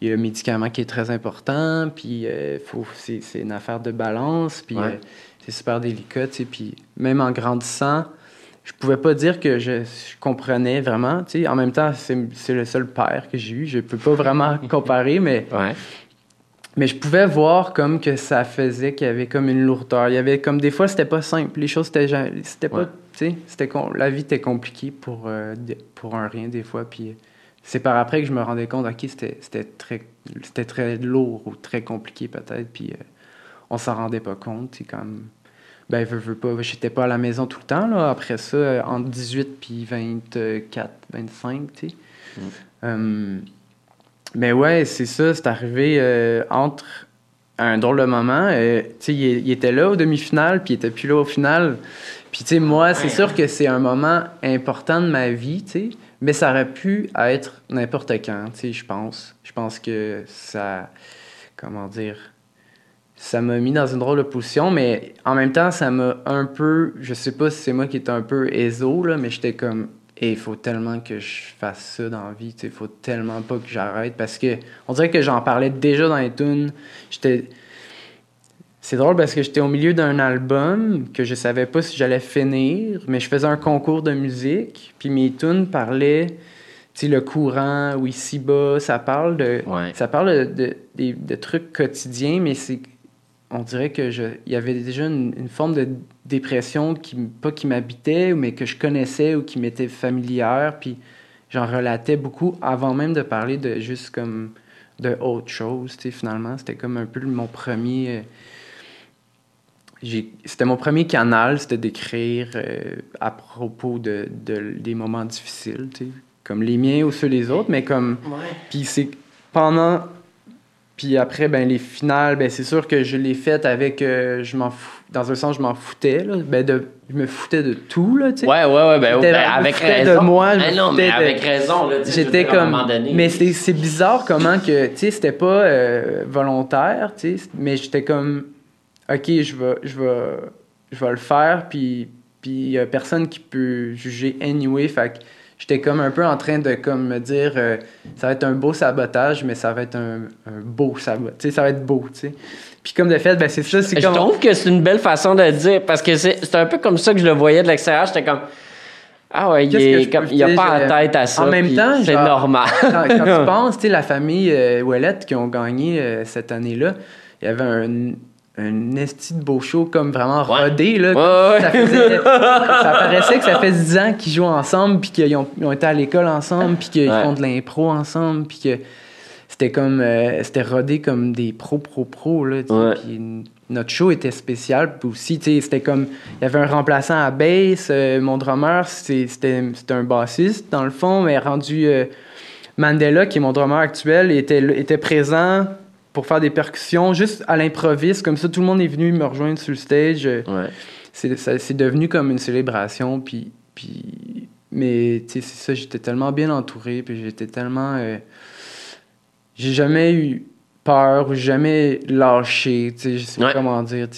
il y a le médicament qui est très important, puis c'est une affaire de balance, puis Ouais. c'est super délicat, tu sais, puis même en grandissant, je pouvais pas dire que je, je comprenais vraiment, tu sais, en même temps, c'est c'est le seul père que j'ai eu, je peux pas vraiment comparer, mais Ouais. Mais je pouvais voir comme que ça faisait qu'il y avait comme une lourdeur. Il y avait comme des fois c'était pas simple. Les choses c'était c'était pas Ouais. tu sais, c'était la vie était compliquée pour euh, pour un rien des fois puis c'est par après que je me rendais compte OK, c'était c'était très c'était très lourd ou très compliqué peut-être puis euh, on s'en rendait pas compte, c'est comme ben veux, veux pas, j'étais pas à la maison tout le temps là après ça euh, entre 18 puis 24 25, tu sais. Mm. Euh, mais ouais, c'est ça, c'est arrivé euh, entre un drôle de moment. euh, il, il était là au demi-finale, puis il était plus là au final. Puis, tu sais, moi, c'est sûr que c'est un moment important de ma vie, tu sais, mais ça aurait pu être n'importe quand, tu sais, je pense. Je pense que ça. Comment dire ça m'a mis dans une drôle de position, mais en même temps, ça m'a un peu. Je sais pas si c'est moi qui étais un peu éso, là, mais j'étais comme. Et il faut tellement que je fasse ça dans la vie, il faut tellement pas que j'arrête. Parce que on dirait que j'en parlais déjà dans les tunes. J'étais. C'est drôle parce que j'étais au milieu d'un album que je savais pas si j'allais finir, mais je faisais un concours de musique, puis mes tunes parlaient, tu le courant ou ici-bas, ça parle de. Ouais. Ça parle de, de, de trucs quotidiens, mais c'est. On dirait que je. Il y avait déjà une, une forme de dépression qui, pas qui m'habitait, mais que je connaissais ou qui m'était familière, puis j'en relatais beaucoup avant même de parler de juste comme de autre chose, tu sais, finalement. C'était comme un peu mon premier. euh, C'était mon premier canal, c'était d'écrire euh, à propos de, de- des moments difficiles, tu sais, comme les miens ou ceux des autres, mais comme puis c'est pendant. Puis après, ben, les finales, ben, c'est sûr que je l'ai faite avec. euh, je m'en fous. Dans un sens, je m'en foutais. Là. Ben, de, je me foutais de tout. Là. Ouais, ouais, ouais, ben, ben, je me avec foutais de raison. moi, je me non, mais de- avec raison, J'étais dire, à un comme. moment donné- Mais c'est c'est bizarre comment que. Tu sais, c'était pas euh, volontaire, tu sais. Mais j'étais comme. Ok, je vais, je vais, je vais le faire, puis il y a personne qui peut juger anyway. Fait que j'étais comme un peu en train de comme me dire euh, ça va être un beau sabotage, mais ça va être un, un beau sabotage. Ça va être beau, tu sais. Puis comme de fait, ben c'est ça, c'est Je trouve que c'est une belle façon de le dire parce que c'est c'est un peu comme ça que je le voyais de l'extérieur. J'étais comme. Ah ouais, il, est comme, il a dire, pas la tête à ça. en même temps, c'est normal. quand, quand tu penses, tu sais, la famille euh, Ouellette qui ont gagné euh, cette année-là, il y avait un, un esti de beau show comme vraiment Ouais. rodé. Là, Ouais, ouais. Ça, faisait- ça paraissait que ça fait 10 ans qu'ils jouent ensemble, puis qu'ils ont, été à l'école ensemble, puis qu'ils font de l'impro ensemble, puis que c'était comme euh, c'était rodé comme des pros pro pro là. Puis notre show était spécial puis aussi c'était comme il y avait un remplaçant à bass euh, mon drummer c'était un bassiste dans le fond mais rendu euh, Mandela qui est mon drummer actuel était était présent pour faire des percussions juste à l'improviste comme ça tout le monde est venu me rejoindre sur le stage Ouais. c'est devenu comme une célébration puis puis mais c'est ça j'étais tellement bien entouré puis j'étais tellement euh, j'ai jamais eu peur ou jamais lâché tu sais je sais pas Ouais. comment dire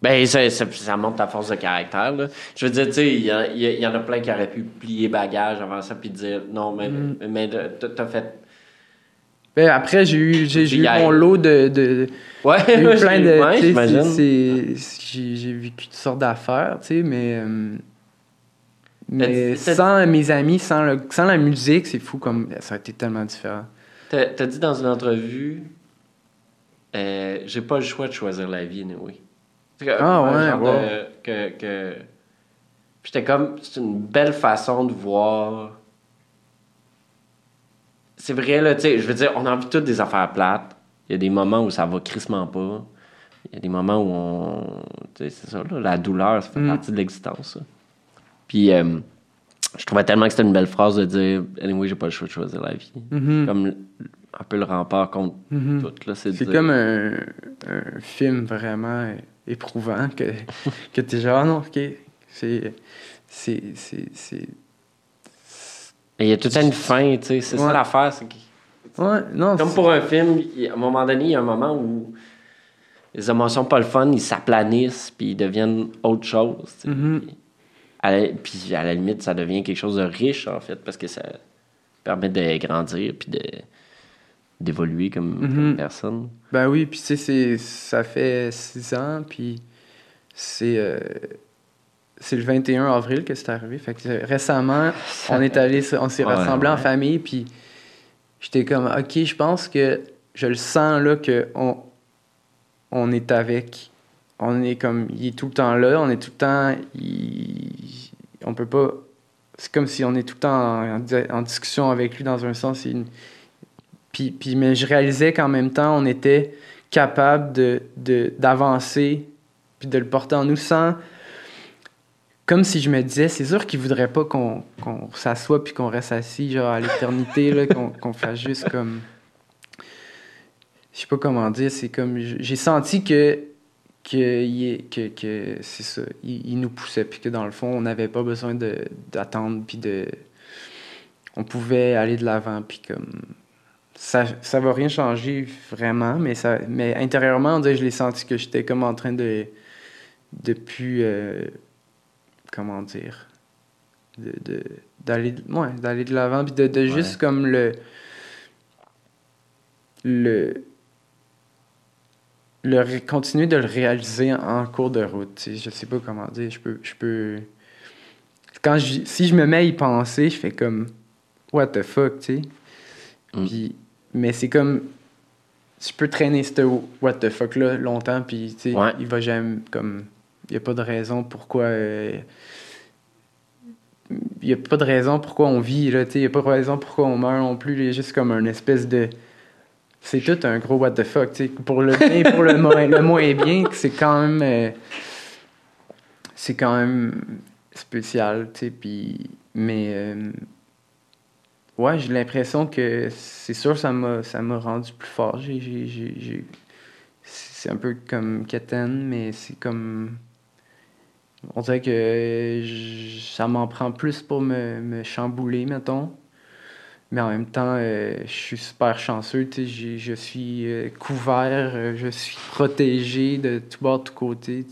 Ben, ça, ça, ça montre ta force de caractère. Là. Je veux dire, tu sais, il y, y en a plein qui auraient pu plier bagage avant ça puis dire non, mais, Mm. mais t'as fait. Ben, après, j'ai eu, j'ai, eu mon lot de. de Ouais, j'ai eu plein de. ouais, j'imagine. j'ai, j'ai vécu toutes sortes d'affaires, tu sais, mais. euh, mais sans mes amis, sans, le, sans la musique, c'est fou comme. Ça a été tellement différent. T'as t'as dit dans une entrevue, euh, j'ai pas le choix de choisir la vie, oui. Ah, ouais, wow. que, que... J'étais comme, c'est une belle façon de voir. C'est vrai, là, tu sais, je veux dire, on a envie toutes des affaires plates. Il y a des moments où ça va crissement pas. Il y a des moments où on. Tu sais, c'est ça, là, la douleur, ça fait Mm. partie de l'existence, ça. Puis, euh, je trouvais tellement que c'était une belle phrase de dire, anyway, j'ai pas le choix de choisir la vie. Mhm. Comme un peu le rempart contre Mhm. tout, là. C'est C'est dire- comme un, un film vraiment éprouvant que, que t'es genre, ah non, ok, c'est. C'est. C'est. c'est- Mais il y a tout le temps une fin, tu sais. C'est ça l'affaire, Ouais, non, Comme pour un film, il- à un moment donné, il y a un moment où les émotions pas le fun, ils s'aplanissent, puis ils deviennent autre chose. Mhm. Puis, à la, puis à la limite, ça devient quelque chose de riche, en fait, parce que ça permet de grandir, puis de d'évoluer comme, comme Mhm. personne. Ben oui, puis tu sais, c'est- ça fait six ans, puis c'est euh, c'est le 21 avril que c'est arrivé. Fait que euh, récemment, on est allé, on s'est Ouais, rassemblés en famille, puis j'étais comme, ok, je pense que je le sens là que on, on est avec. On est comme, il est tout le temps là, on est tout le temps, il- on peut pas. C'est comme si on est tout le temps en, en di- en discussion avec lui dans un sens. il- puis, puis, mais je réalisais qu'en même temps, on était capable de, de- d'avancer puis de le porter en nous sans. Comme si je me disais, c'est sûr qu'il voudrait pas qu'on, qu'on s'assoie puis qu'on reste assis genre à l'éternité, qu'on, fasse juste comme. Je sais pas comment dire, c'est comme. J'ai senti que. Que, que, que c'est ça, il, nous poussait, puis que dans le fond, on n'avait pas besoin d'attendre, puis de. On pouvait aller de l'avant, puis comme ça, ça va rien changer vraiment, mais, ça, mais intérieurement, je l'ai senti que j'étais comme en train de. de plus. euh, comment dire. de, de- d'aller ouais, d'aller de l'avant, puis de, de juste comme le. le. le continuer de le réaliser en cours de route. tu sais. Je sais pas comment dire. Je peux. Je peux quand je, si je me mets à y penser, je fais comme. What the fuck, tu sais. Mm. Puis, mais c'est comme. Je peux traîner ce what the fuck là longtemps, puis tu sais, Ouais. il va jamais. Comme. Il n'y a pas de raison pourquoi. euh, il n'y a pas de raison pourquoi on vit, là. Il n'y a pas de raison pourquoi on meurt non plus. Il y a juste comme un espèce de. C'est tout un gros what the fuck, tu sais. Pour le bien et pour le moins, le moins bien, c'est quand même. euh, c'est quand même spécial, tu sais. Puis. Mais. euh, ouais, j'ai l'impression que c'est sûr ça m'a ça m'a rendu plus fort. J'ai, j'ai, j'ai, j'ai- C'est un peu comme Keten, mais c'est comme. On dirait que ça m'en prend plus pour me, me chambouler, mettons. Mais en même temps, euh, je suis super chanceux. Je suis euh, couvert, euh, je suis protégé de tout bord, de tout côté.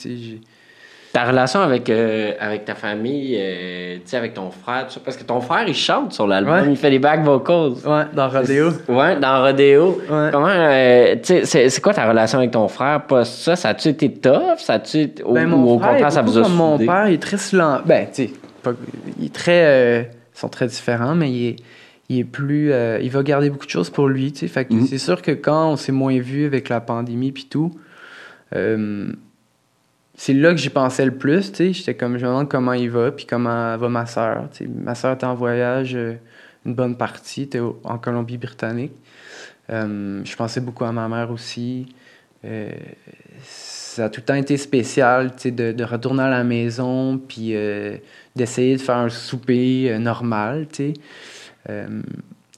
Tu Ta relation avec, euh, avec ta famille, euh, tu sais, avec ton frère, tout ça, parce que ton frère, il chante sur l'album, Ouais. il fait les back vocals. Ouais, dans Rodeo. Ouais, dans Rodeo. Ouais. Comment, euh, tu sais, c'est, quoi ta relation avec ton frère? Pas ça, ça a-tu été tough? Ça a-tu ou, Ben, ou mon au frère, contraire, ça vous a comme mon père, il est très silencieux. Ben, tu sais, il est très. euh, ils sont très différents, mais il est, il est plus. euh, il va garder beaucoup de choses pour lui, tu sais. Fait que Mhm. c'est sûr que quand on s'est moins vu avec la pandémie puis tout, euh, c'est là que j'y pensais le plus. J'étais comme, je me demande comment il va, puis comment va ma soeur. Ma soeur était en voyage euh, une bonne partie, était en Colombie-Britannique. Euh, je pensais beaucoup à ma mère aussi. Euh, ça a tout le temps été spécial, de, retourner à la maison, puis d'essayer de faire un souper normal,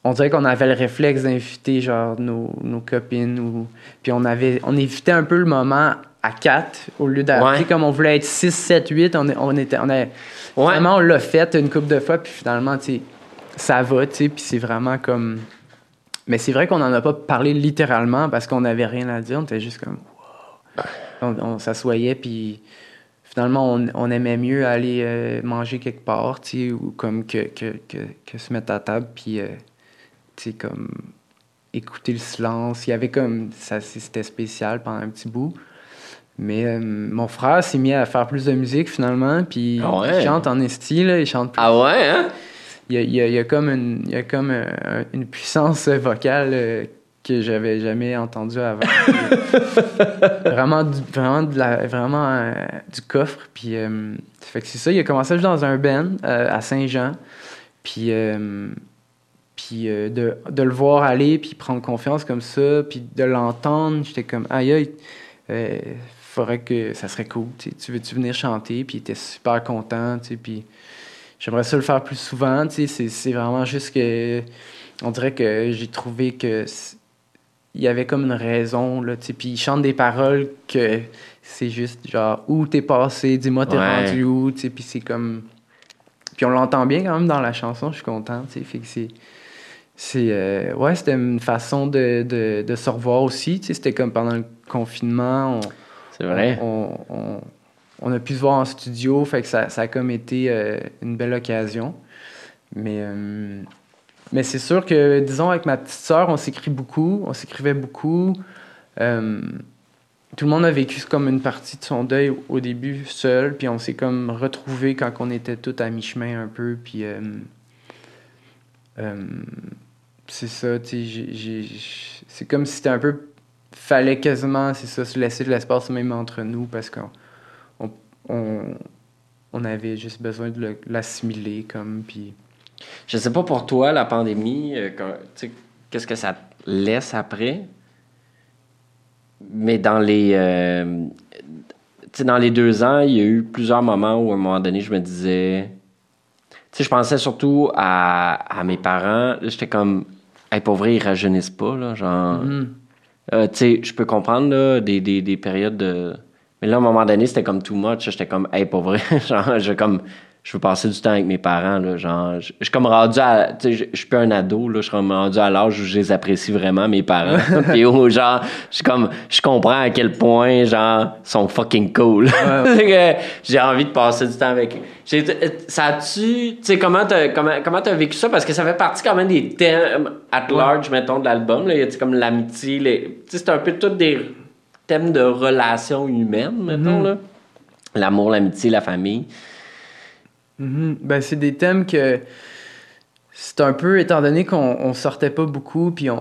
on dirait qu'on avait le réflexe d'inviter, genre, nos, nos copines, ou... puis on avait, on évitait un peu le moment à 4, au lieu d'appeler Ouais. comme on voulait être 6, 7, 8, on, on était, on Ouais. Finalement, on l'a fait une couple de fois, puis finalement, ça va, puis c'est vraiment comme... Mais c'est vrai qu'on n'en a pas parlé littéralement parce qu'on n'avait rien à dire, on était juste comme... wow. On, on s'assoyait, puis finalement, on, on aimait mieux aller euh, manger quelque part, tu sais, ou comme que, que, que, que se mettre à table, puis, euh, tu sais, comme... écouter le silence. Il y avait comme. ça C'était spécial pendant un petit bout. Mais euh, mon frère s'est mis à faire plus de musique finalement, puis Ah ouais? il chante en esti, là, il chante plus. Ah ouais, hein? Il, y a, il y a- il y a comme une, il y a comme euh, une puissance vocale euh, que j'avais jamais entendue avant. vraiment du, vraiment, de la, vraiment du coffre. Puis, ça fait que c'est ça, il a commencé dans un band à Saint-Jean. Puis, puis de, de le voir aller, puis prendre confiance comme ça, puis de l'entendre, j'étais comme, aïe, aïe, faudrait que ça serait cool. tu veux-tu venir chanter? Puis il était super content, puis j'aimerais ça le faire plus souvent. C'est, vraiment juste que, on dirait que j'ai trouvé que il y avait comme une raison, là, puis il chante des paroles que c'est juste genre, où t'es passé, dis-moi t'es Ouais. rendu où, puis c'est comme... Puis on l'entend bien quand même dans la chanson, je suis content, fait que c'est... C'est... euh, ouais, c'était une façon de, de, de se revoir aussi, tu sais, c'était comme pendant le confinement, on, C'est vrai. on, on- on a pu se voir en studio, fait que ça, ça a comme été euh, une belle occasion. Mais, euh, mais c'est sûr que, disons, avec ma petite sœur, on s'écrit beaucoup, on s'écrivait beaucoup. Euh, tout le monde a vécu comme une partie de son deuil au- début seul, puis on s'est comme retrouvés quand on était tous à mi-chemin un peu, puis... c'est ça, tu sais, c'est comme si c'était un peu fallait quasiment, c'est ça, se laisser de l'espace même entre nous parce qu'on on, on, on avait juste besoin de le- l'assimiler comme puis Je sais pas pour toi, la pandémie, euh, qu'est-ce que ça laisse après? Mais dans les, euh, dans les deux ans, il y a eu plusieurs moments où, à un moment donné, je me disais... Tu sais, je pensais surtout à, à mes parents. J'étais comme... Hey, pour vrai, ils rajeunissent pas, là, genre... Mhm. Euh, tu sais, je peux comprendre là, des, des, des périodes de. Mais là, à un moment donné, c'était comme too much. J'étais comme, hey, pas vrai. genre, je, comme, je veux passer du temps avec mes parents. Là, genre, je je suis comme rendu à. Je- je suis plus un ado. Là, je suis comme rendu à l'âge où je les apprécie vraiment, mes parents. Puis où, genre, je suis comme, je comprends à quel point, genre, ils sont fucking cool. J'ai envie de passer du temps avec eux. Ça a-tu. Tu sais, comment t'as comment, comment t'as vécu ça? Parce que ça fait partie quand même des thèmes at large, mettons, de l'album. Il y a comme l'amitié. les- Tu sais, c'est un peu tous des thèmes de relations humaines, mettons, Mhm. là. L'amour, l'amitié, la famille. Mhm. Ben, c'est des thèmes que c'est un peu, étant donné qu'on on sortait pas beaucoup, puis on,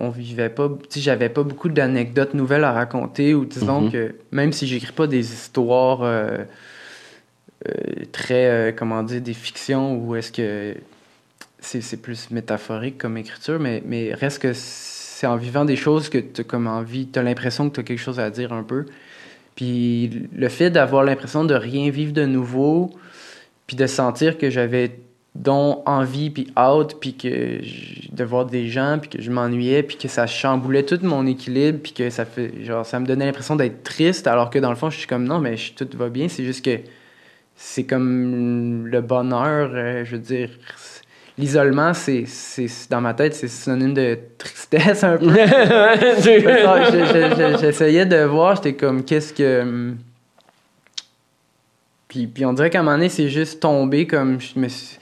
on, vivait pas, tu j'avais pas beaucoup d'anecdotes nouvelles à raconter, ou disons Mhm. que même si j'écris pas des histoires euh, euh, très, euh, comment dire, des fictions, ou est-ce que c'est c'est plus métaphorique comme écriture, mais, mais reste que c'est en vivant des choses que tu comme envie, tu as l'impression que tu as quelque chose à dire un peu. Puis le fait d'avoir l'impression de rien vivre de nouveau, puis de sentir que j'avais donc envie puis hâte puis que de voir des gens puis que je m'ennuyais puis que ça chamboulait tout mon équilibre puis que ça fait genre ça me donnait l'impression d'être triste alors que dans le fond je suis comme non mais je- tout va bien c'est juste que c'est comme le bonheur euh, je veux dire l'isolement c'est dans ma tête c'est synonyme de tristesse un peu je- J'essayais de voir, j'étais comme, qu'est-ce que. Puis, puis on dirait qu'à un moment donné, c'est juste tombé comme. Je me suis,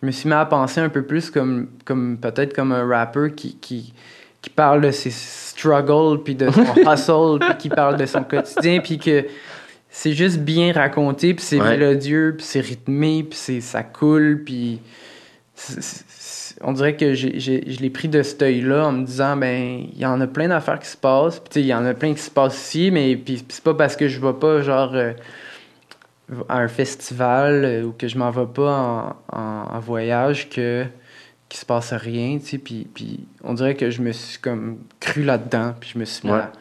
je me suis mis à penser un peu plus comme, comme peut-être comme un rappeur qui, qui, qui parle de ses struggles, puis de son hustle, puis qui parle de son quotidien, puis que c'est juste bien raconté, puis c'est Ouais. mélodieux, puis c'est rythmé, puis c'est- ça coule, puis. on dirait que je l'ai pris de cet œil-là en me disant, ben, il y en a plein d'affaires qui se passent. Puis, il y en a plein qui se passent ici, mais puis, c'est pas parce que je vais pas, genre, euh, à un festival euh, ou que je m'en vais pas en, en- en voyage que qu'il se passe rien, tu sais. Puis, puis on dirait que je me suis comme cru là-dedans, puis je me suis mis Ouais. à,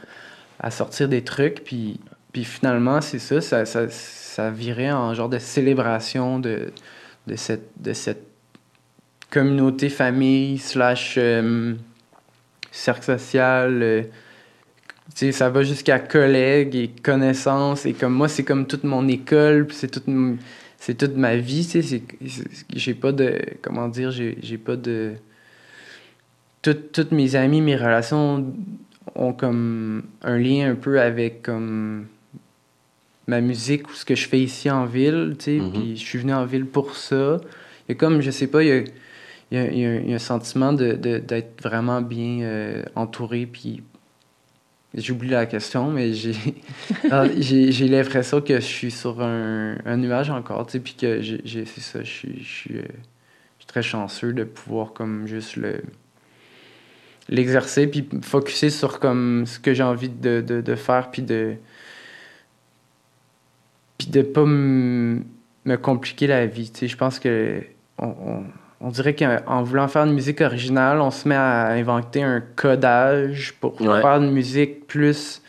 à sortir des trucs, puis, puis finalement, c'est ça, ça, ça, ça virait en genre de célébration de, de cette, de cette communauté famille slash euh, cercle social euh, ça va jusqu'à collègues et connaissances et comme moi c'est comme toute mon école c'est toute c'est toute ma vie j'ai pas de comment dire j'ai j'ai pas de toutes toutes mes amis mes relations ont comme un lien un peu avec comme ma musique ou ce que je fais ici en ville Mhm. puis je suis venu en ville pour ça il y a comme je sais pas il y a il y a, il y a un- sentiment de- de- d'être vraiment bien euh, entouré. Puis j'oublie la question, mais j'ai ah, j'ai l'impression que je suis sur un, un nuage encore, tu sais, puis que c'est ça, euh, je suis très chanceux de pouvoir comme juste le l'exercer puis focuser sur comme ce que j'ai envie de, de, faire puis de puis de pas me compliquer la vie tu sais. Je pense que on, on dirait qu'en voulant faire une musique originale on se met à inventer un codage pour Ouais. faire une musique plus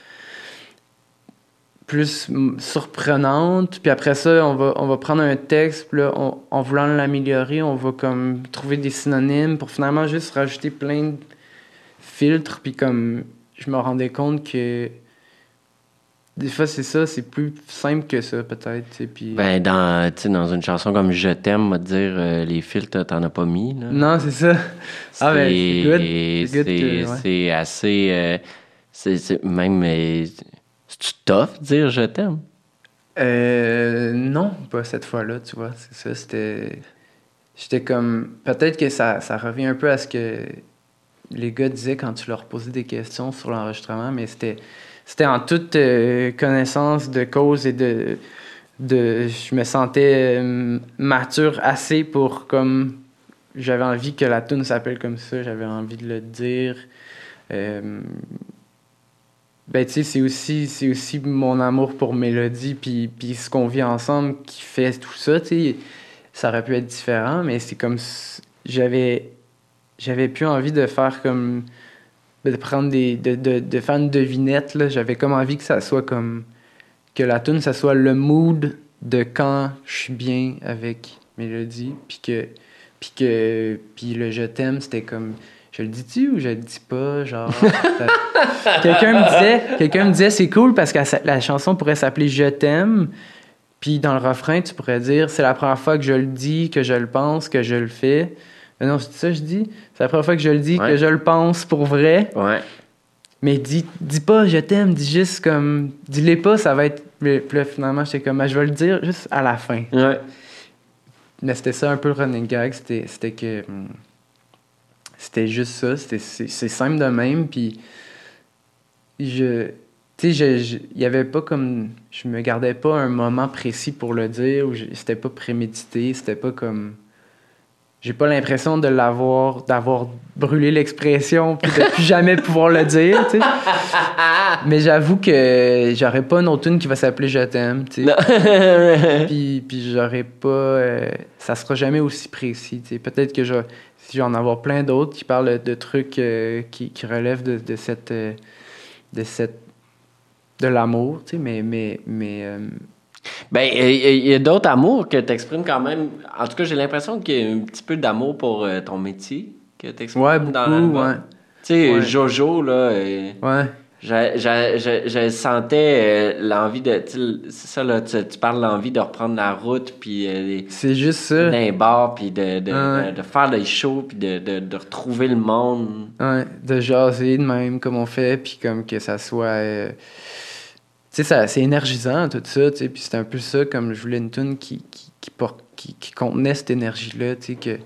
plus surprenante puis après ça on va on va prendre un texte puis là on- en voulant l'améliorer on va comme trouver des synonymes pour finalement juste rajouter plein de filtres puis comme je me rendais compte que des fois c'est ça c'est plus simple que ça peut-être tu puis Ben, dans, tu dans une chanson comme Je t'aime, va te dire, euh, les filtres, t'en as pas mis. Là. non c'est ça ah ben c'est ouais. assez. euh, c'est même. euh, C'est-tu tough de dire Je t'aime? Euh, non, pas cette fois-là, tu vois. C'est ça, c'était. J'étais comme. Peut-être que ça, ça revient un peu à ce que les gars disaient quand tu leur posais des questions sur l'enregistrement, mais c'était. C'était en toute euh, connaissance de cause et de. de je me sentais euh, mature assez pour comme. J'avais envie que la tune s'appelle comme ça, j'avais envie de le dire. Euh, ben, tu sais, c'est aussi, c'est aussi mon amour pour Mélodie, puis, puis ce qu'on vit ensemble qui fait tout ça, tu sais. Ça aurait pu être différent, mais c'est comme. J'avais. J'avais plus envie de faire comme. De prendre des. de, de, de faire une devinette, là. J'avais comme envie que ça soit comme. que la tune ça soit le mood de quand je suis bien avec Mélodie, puis que. puis que. puis le je t'aime, c'était comme. Je le dis-tu ou je le dis pas? Genre? ça- quelqu'un me disait, quelqu'un me disait c'est cool parce que la, la chanson pourrait s'appeler Je t'aime. Puis dans le refrain, tu pourrais dire c'est la première fois que je le dis, que je le pense, que je le fais. Mais non, c'est ça que je dis? C'est la première fois que je le dis, Ouais. que je le pense pour vrai. Ouais. Mais dis, dis pas je t'aime, dis juste comme. Dis-les pas, ça va être. Puis là, finalement, j'étais comme, Ah, je vais le dire juste à la fin. Ouais. Mais c'était ça un peu le running gag, c'était, que. hum, C'était juste ça, c'était, c'est, simple de même, puis. Je. Tu sais, je- il y avait pas comme. Je me gardais pas un moment précis pour le dire, ou c'était pas prémédité, c'était pas comme. J'ai pas l'impression de l'avoir. d'avoir brûlé l'expression, puis de plus jamais pouvoir le dire, tu sais. Mais j'avoue que j'aurais pas une autre tune qui va s'appeler Je t'aime, tu sais. Puis, puis j'aurais pas. euh, ça sera jamais aussi précis. tu sais. Peut-être que je, si je vais en avoir plein d'autres qui parlent de trucs euh, qui, qui relèvent de, de cette. euh, de cette. de l'amour, tu sais, mais. mais, mais Ben, il y a d'autres amours que tu exprimes quand même. En tout cas, j'ai l'impression qu'il y a un petit peu d'amour pour euh, ton métier que tu exprimes ouais, dans beaucoup, l'album. ouais. Tu sais, Ouais. Jojo, là, euh, Ouais. je, je, je, je sentais euh, l'envie de. C'est ça, là, tu, tu parles de l'envie de reprendre la route, puis euh, C'est juste ça. d'un bar, puis de, de, Ouais. de, de faire des shows, puis de, de, de retrouver le monde. Ouais, de jaser de même comme on fait, puis comme que ça soit. euh, sais, c'est énergisant tout ça, tu sais, puis c'est un peu ça, comme je voulais une tune qui, qui, qui, qui, contenait cette énergie-là, tu sais, que.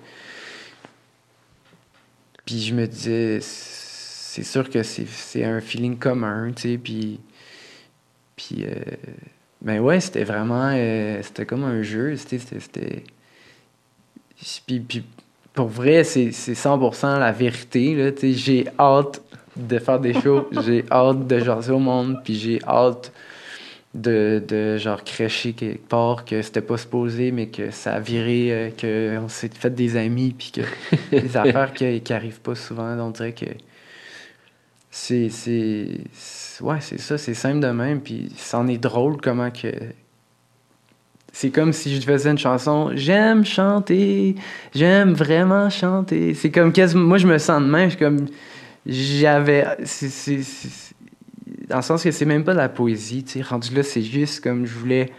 Puis je me disais, c'est sûr que c'est un feeling commun, tu sais, puis. Puis. euh, Ben ouais, c'était vraiment. euh, c'était comme un jeu, c'était. Puis, puis pour vrai, c'est c'est 100% la vérité. là, tu sais, J'ai hâte de faire des shows, j'ai hâte de jaser au monde, puis j'ai hâte de, de genre crécher quelque part que c'était pas supposé, mais que ça a viré, euh, que on s'est fait des amis, puis que des affaires qui, qui arrivent pas souvent. On dirait que c'est. c'est- c'est- Ouais, c'est ça, c'est simple de même, puis c'en est drôle comment que. C'est comme si je faisais une chanson. J'aime chanter, j'aime vraiment chanter. C'est comme quasiment. Moi, je me sens de même. Je suis comme. J'avais. Dans le sens que c'est même pas de la poésie, tu sais. Rendu là, c'est juste comme je voulais.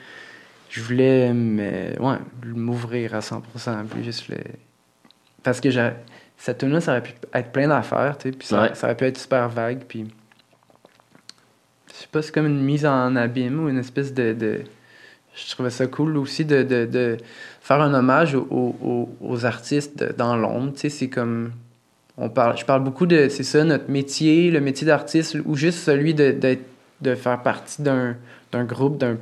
Je voulais me- ouais, m'ouvrir à 100%. Puis juste le... Parce que cette tune-là, ça aurait pu être plein d'affaires, tu sais. Puis ça, Ouais. ça aurait pu être super vague. Puis. Je sais pas, c'est comme une mise en abîme ou une espèce de. de je trouvais ça cool aussi de, de, de faire un hommage aux, aux, aux artistes dans l'ombre. Tu sais, c'est comme. On parle, je parle beaucoup de. C'est ça, notre métier, le métier d'artiste, ou juste celui de, d'être, de faire partie d'un, d'un groupe, d'un,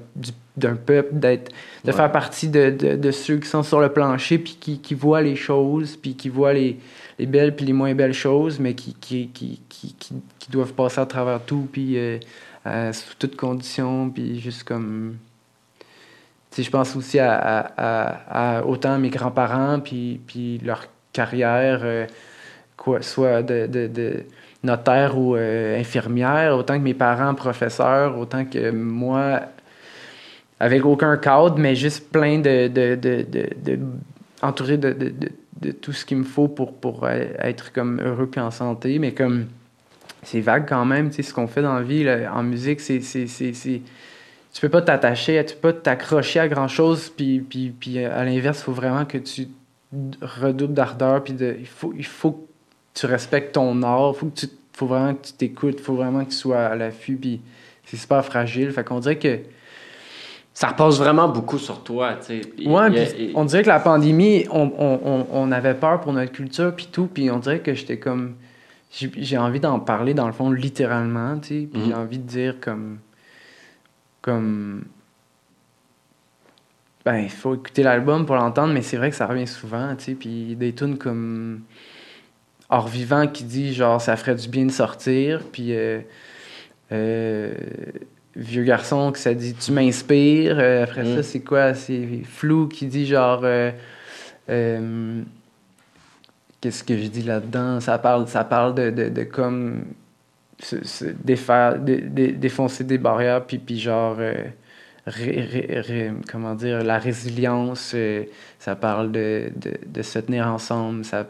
d'un peuple, d'être, de faire partie de, de, de, ceux qui sont sur le plancher, puis qui, qui voient les choses, puis qui voient les, les belles puis les moins belles choses, mais qui, qui, qui, qui, qui doivent passer à travers tout, puis euh, euh, sous toutes conditions, puis juste comme je pense aussi à, à, à, autant mes grands-parents, puis, puis leur carrière, euh, quoi, soit de, notaire ou euh, infirmière, autant que mes parents professeurs, autant que moi, avec aucun cadre, mais juste plein de. de, de, de entouré de, tout ce qu'il me faut pour, pour être comme heureux puis en santé, mais comme c'est vague quand même, tu sais, ce qu'on fait dans la vie, en musique, c'est tu peux pas t'attacher, tu peux pas t'accrocher à grand chose, puis, puis, puis à l'inverse, il faut vraiment que tu redoubles d'ardeur, puis de, il, faut, il faut tu respectes ton art, il faut, que tu, faut vraiment que tu t'écoutes, il faut vraiment que tu sois à l'affût, puis c'est super fragile. Fait qu'on dirait que. Ça repose vraiment beaucoup sur toi, tu sais. Ouais, on dirait que la pandémie, on, on, on, avait peur pour notre culture, puis tout, puis on dirait que j'étais comme. J'ai envie d'en parler, dans le fond, littéralement, tu sais, puis j'ai mhm. envie de dire comme comme ben il faut écouter l'album pour l'entendre mais c'est vrai que ça revient souvent tu sais puis des tunes comme Hors Vivant qui dit genre ça ferait du bien de sortir puis euh, euh, Vieux garçon que ça dit tu m'inspires euh, après ça mm. c'est quoi? C'est Flou qui dit genre qu'est-ce que je dis là-dedans? Ça parle ça parle de, de, de comme se, défaire, défoncer des barrières, puis, puis genre, comment dire, la résilience, euh, ça parle de, de, de, se tenir ensemble, ça,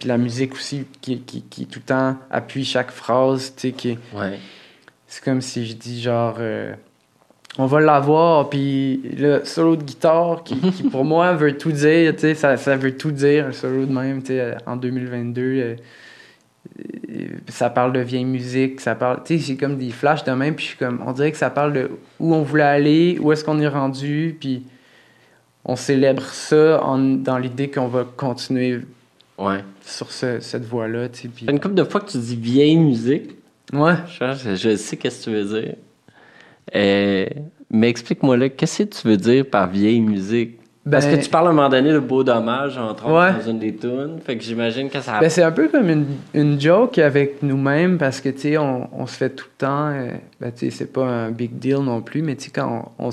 puis la musique aussi, qui, qui, qui, tout le temps appuie chaque phrase, tu sais, qui... Ouais. C'est comme si je dis genre... Euh, on va l'avoir, puis le solo de guitare qui, qui, pour moi veut tout dire, tu sais, ça, ça veut tout dire, un solo de même, tu sais, en 2022 ça parle de vieille musique, ça parle, tu sais, c'est comme des flashs de même, puis je suis comme, on dirait que ça parle de où on voulait aller, où est-ce qu'on est rendu, puis on célèbre ça en, dans l'idée qu'on va continuer ouais. sur ce, cette voie-là. Puis... Une couple de fois que tu dis vieille musique. Ouais. Je, je sais qu'est-ce que tu veux dire. Euh, mais explique-moi là, qu'est-ce que tu veux dire par vieille musique? Parce que ben, tu parles à un moment donné de beau dommage, entre autres, dans une des tunes. Fait que j'imagine que ça. Ben, c'est un peu comme une, une joke avec nous-mêmes parce que, tu sais, on, on, se fait tout le temps. Euh, ben, tu sais, c'est pas un big deal non plus, mais tu sais, quand on, on,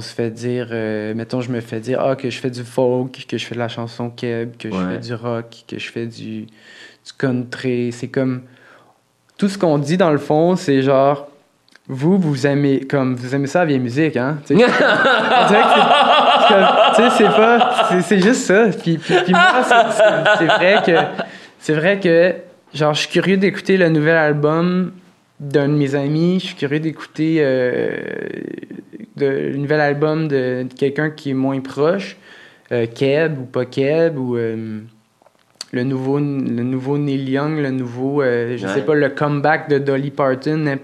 se fait dire. Euh, mettons, je me fais dire, ah, que je fais du folk, que je fais de la chanson keb, que je fais du rock, que je fais du, du country. C'est comme. Tout ce qu'on dit, dans le fond, c'est genre vous, vous aimez comme vous aimez ça la vieille musique, hein? Tu sais, c'est pas. C'est juste ça. Puis, puis, puis moi, c'est vrai que. C'est vrai que. Genre, je suis curieux d'écouter le nouvel album d'un de mes amis. Je suis curieux d'écouter euh, le nouvel album de, quelqu'un qui est moins proche. Euh, Keb ou pas Keb ou. Euh, le nouveau, le nouveau Neil Young, le nouveau, je sais pas, le comeback de Dolly Parton.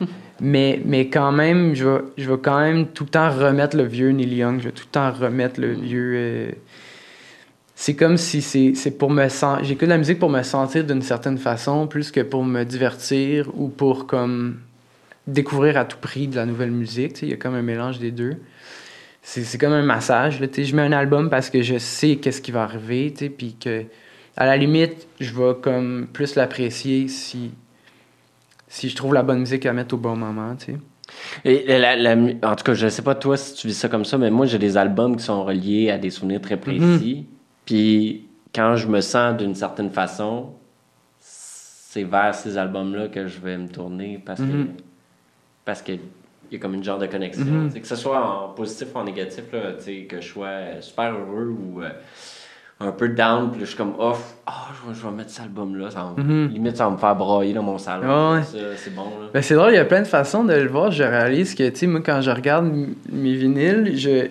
Mais, mais quand même, je vais, je vais quand même tout le temps remettre le vieux Neil Young. Je vais tout le temps remettre le vieux. C'est comme si c'est pour me sentir. J'écoute la musique pour me sentir d'une certaine façon, plus que pour me divertir ou pour comme découvrir à tout prix de la nouvelle musique. Il y a comme un mélange des deux. C'est comme un massage. Là, je mets un album parce que je sais qu'est-ce qui va arriver, puis que à la limite, je vais comme plus l'apprécier si si je trouve la bonne musique à mettre au bon moment. Et la, en tout cas, je sais pas toi si tu vis ça comme ça, mais moi j'ai des albums qui sont reliés à des souvenirs très précis. Mhm. Puis quand je me sens d'une certaine façon, c'est vers ces albums-là que je vais me tourner parce que mhm. parce que y a comme une genre de connexion. Mhm. Que ce soit en positif ou en négatif, là, que je sois super heureux ou euh, un peu down, puis je suis comme off. Ah, je, vais mettre cet album-là. Mhm. Limite, ça va me faire brailler dans mon salon. C'est bon. Ben, c'est drôle, il y a plein de façons de le voir. Je réalise que, tu sais, moi, quand je regarde mes vinyles, je...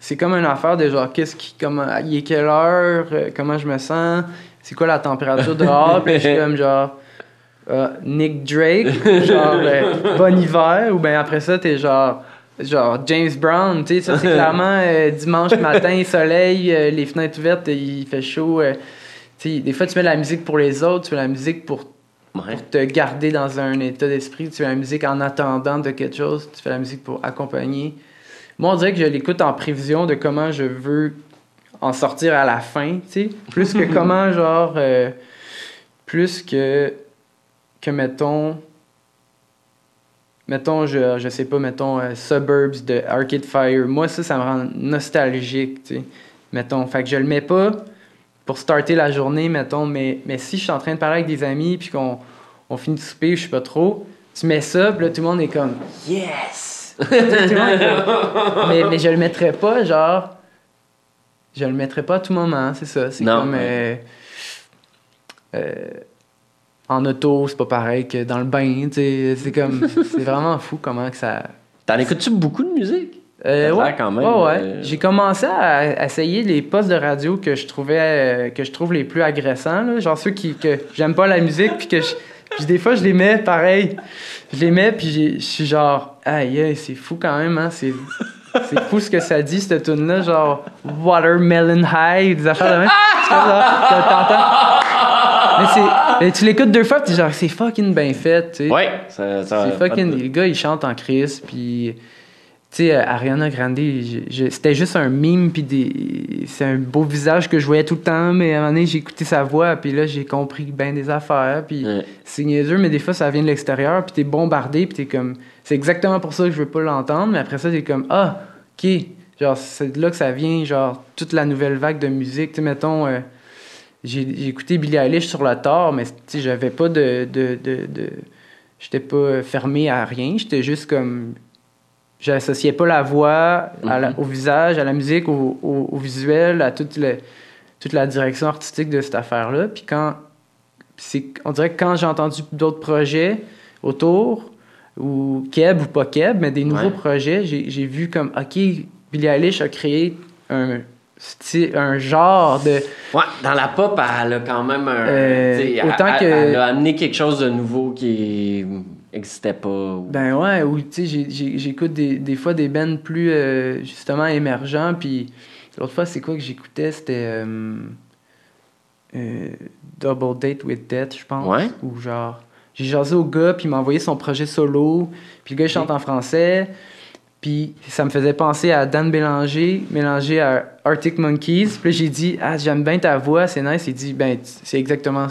c'est comme une affaire de genre, qu'est-ce qui. Comment, il est quelle heure, euh, comment je me sens, c'est quoi la température dehors, puis je suis comme genre. Euh, Nick Drake, genre euh, bon hiver, ou bien après ça, t'es genre genre James Brown, tu sais, ça c'est clairement dimanche matin, soleil, les fenêtres ouvertes, il fait chaud. euh, tu sais, des fois tu mets de la musique pour les autres, tu mets de la musique pour, Ouais. pour te garder dans un état d'esprit, tu fais la musique en attendant de quelque chose, tu fais la musique pour accompagner. Moi, on dirait que je l'écoute en prévision de comment je veux en sortir à la fin, tu sais, plus que comment, genre, euh, plus que, que mettons, mettons, je, je sais pas, mettons, euh, Suburbs de Arcade Fire. Moi, ça, ça me rend nostalgique, tu sais. Mettons, fait que je le mets pas pour starter la journée, mettons, mais, mais si je suis en train de parler avec des amis, puis qu'on on finit de souper, je sais pas trop, tu mets ça, puis là, tout le monde est comme « Yes! » Mais, mais je le mettrais pas, genre... Je le mettrais pas à tout moment, c'est ça. C'est comme... euh, euh, en auto, c'est pas pareil que dans le bain, tu sais. C'est comme... c'est vraiment fou comment que ça... T'en écoutes-tu beaucoup de musique? Euh, ouais, quand même, ouais, ouais. euh, J'ai commencé à essayer les postes de radio que je trouvais euh, que je trouve les plus agressants, là. genre ceux qui que j'aime pas la musique puis que je, puis des fois je les mets pareil. Je les mets puis j'ai- je suis genre aïe aïe, c'est fou quand même hein, c'est c'est fou ce que ça dit cette tune là genre Watermelon High des affaires de même. Tu vois, genre, t'entends? Mais, c'est- mais tu l'écoutes deux fois puis genre c'est fucking bien fait, tu sais. Ouais, ça, ça C'est fucking. Le gars, il chante en crise, puis. Tu sais, euh, Ariana Grande, c'était juste un mime, puis des... c'est un beau visage que je voyais tout le temps, mais à un moment donné, j'ai écouté sa voix, puis là, j'ai compris bien des affaires, puis Ouais. c'est niaiseux, mais des fois, ça vient de l'extérieur, puis t'es bombardé, puis t'es comme... C'est exactement pour ça que je veux pas l'entendre, mais après ça, t'es comme, ah, OK, genre, c'est de là que ça vient, genre, toute la nouvelle vague de musique, tu sais, mettons... euh, j'ai écouté Billie Eilish sur le tard, mais tu sais, j'avais pas de. de, de, de- J'étais pas fermé à rien. J'étais juste comme. J'associais pas la voix à la- Mhm. au visage, à la musique, au, au- au visuel, à toute, le- toute la direction artistique de cette affaire-là. Puis quand. c'est On dirait que quand j'ai entendu d'autres projets autour, ou Keb ou pas Keb, mais des nouveaux Ouais. projets, j'ai j'ai vu comme, OK, Billie Eilish a créé un, style- un genre de. Ouais, dans la pop, elle a quand même un. Euh, autant elle, que- elle a amené quelque chose de nouveau qui n'existait pas. ou- Ben ouais, ou tu sais, j'écoute des, des fois des bands plus euh, justement émergents, puis l'autre fois, c'est quoi que j'écoutais? C'était euh, euh, Double Date with Death, je pense. Ouais. Ou genre, j'ai jasé au gars, puis il m'a envoyé son projet solo, puis le gars, il chante en français, puis ça me faisait penser à Dan Bélanger, mélangé à Arctic Monkeys. Puis j'ai dit, ah, j'aime bien ta voix, c'est nice. Il dit, ben, c'est exactement.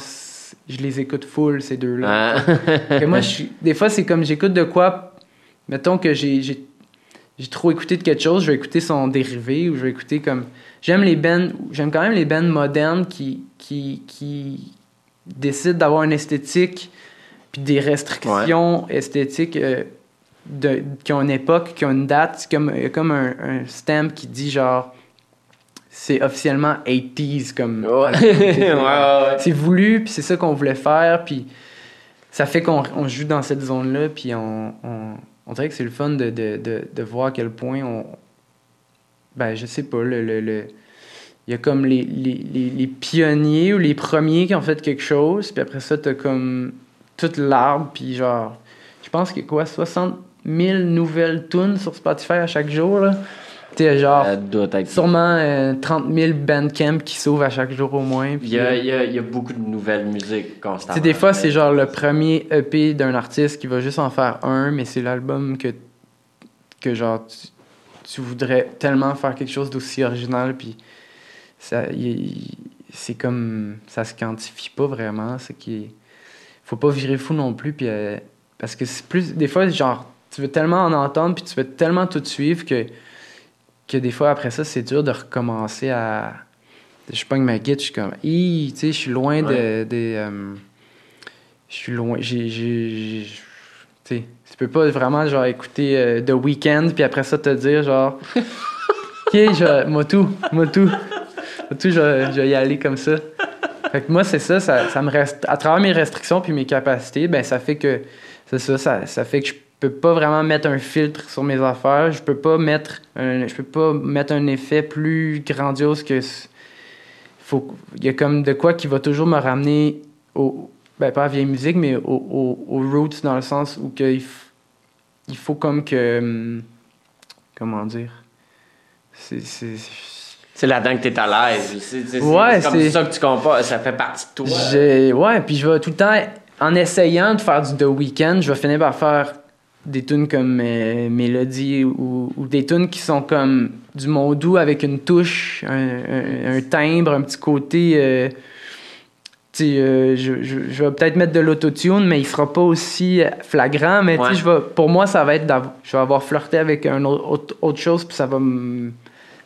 Je les écoute full, ces deux-là. Ah. Moi, je des fois, c'est comme j'écoute de quoi. Mettons que j'ai, j'ai, j'ai trop écouté de quelque chose, je vais écouter son dérivé ou je vais écouter comme. J'aime les bands, j'aime quand même les bands modernes qui, qui, qui décident d'avoir une esthétique puis des restrictions esthétiques euh, de, qui ont une époque, qui ont une date. C'est comme, il y a comme un, un stamp qui dit genre. C'est officiellement 80s comme. C'est voulu, puis c'est ça qu'on voulait faire, puis ça fait qu'on on joue dans cette zone-là, puis on, on, on dirait que c'est le fun de, de, de, de voir à quel point on... Ben, je sais pas, le... le, le- il y a comme les, les, les, les pionniers ou les premiers qui ont fait quelque chose, puis après ça, t'as comme toute l'arbre, puis genre... Je pense qu'il y a quoi, 60 000 nouvelles tunes sur Spotify à chaque jour, là? Tu sais, genre... Ça doit être. Sûrement euh, 30 000 bandcamps qui s'ouvrent à chaque jour au moins. Il y, a, euh, il, y a, il y a beaucoup de nouvelles musiques constamment. sais, des fois, c'est genre le premier EP d'un artiste qui va juste en faire un, mais c'est l'album que, que genre, tu, tu voudrais tellement faire quelque chose d'aussi original, puis ça, c'est comme, ça se quantifie pas vraiment, c'est qu'il faut pas virer fou non plus, puis euh, parce que c'est plus, des fois, genre, tu veux tellement en entendre, puis tu veux tellement tout suivre que, que des fois, après ça, c'est dur de recommencer à... Je pogne ma guide, je suis comme, Hi, tu sais, je suis loin de... Ouais. des, euh, je suis loin, j'ai... Tu sais, tu peux pas vraiment, genre, écouter euh, The Weeknd, puis après ça, te dire, genre... OK, je, moi tout, moi tout. Moi tout, je, vais- je vais y aller comme ça. Fait que moi, c'est ça, ça, ça me reste... À travers mes restrictions puis mes capacités, ben ça fait que... C'est ça, ça, ça fait que je peux pas vraiment mettre un filtre sur mes affaires. Je peux pas mettre un, je peux pas mettre un effet plus grandiose que... Faut, il y a comme de quoi qui va toujours me ramener au... Ben, pas à la vieille musique, mais au- au- aux roots dans le sens où que il, f- il faut comme que... hum, comment dire? C'est. c'est- C'est là-dedans que t'es à l'aise. C'est Ouais, comme ça que tu compares. Ça fait partie de toi. Ouais, puis je vais tout le temps, en essayant de faire du The Weeknd, je vais finir par faire des tunes comme euh, Mélodie ou, ou des tunes qui sont comme du mondou avec une touche, un, un- un timbre, un petit côté. euh, euh, je, je- je vais peut-être mettre de l'autotune, mais il sera pas aussi flagrant. Mais tu sais, Ouais. je vais, pour moi, ça va être. Je vais avoir flirté avec un autre, autre, autre chose, puis ça va me-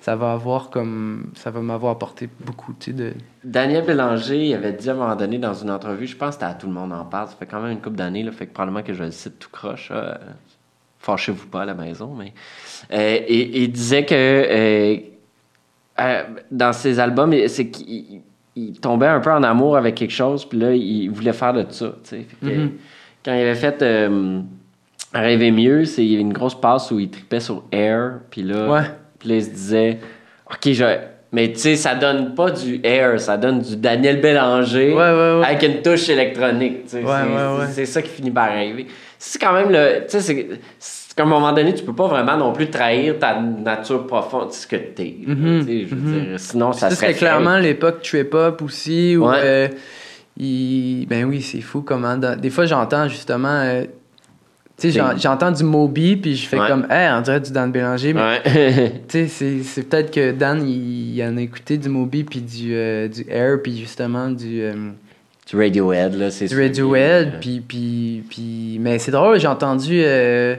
Ça va avoir comme. Ça va m'avoir apporté beaucoup, de. Daniel Bélanger il avait dit à un moment donné dans une entrevue, je pense que c'était à tout le monde en parle, ça fait quand même une couple d'années, là, fait que probablement que je le cite tout croche. euh, Fâchez-vous pas à la maison, mais. Euh, et, il disait que euh, dans ses albums, c'est qu'il il tombait un peu en amour avec quelque chose, puis là, il voulait faire de ça. Fait que, Mhm. Quand il avait fait Rêver mieux, c'est il y avait une grosse passe où il tripait sur Air, puis là. Ouais. Puis là, il se disait, OK, je... mais tu sais, ça donne pas du air, ça donne du Daniel Bélanger Ouais, ouais, ouais. avec une touche électronique. tu sais. Ouais, c'est, ça qui finit par arriver. C'est quand même le. Tu sais, c'est, qu'à un moment donné, tu peux pas vraiment non plus trahir ta nature profonde, ce que t'es. je veux dire, sinon, ça Ça, serait. c'était clairement l'époque trip-hop aussi. Où, euh, il- Ben oui, c'est fou comment. dans- Des fois, j'entends justement. euh, Tu sais, j'entends du Moby, puis je fais Ouais. comme, hey, on dirait du Dan Bélanger. Mais Ouais. tu sais, c'est- peut-être que Dan, il, il en a écouté du Moby, puis du, euh, du Air, puis justement du, euh, du Radiohead, là, c'est du Radiohead. que- Puis, puis, puis... Mais c'est drôle, j'ai entendu. euh,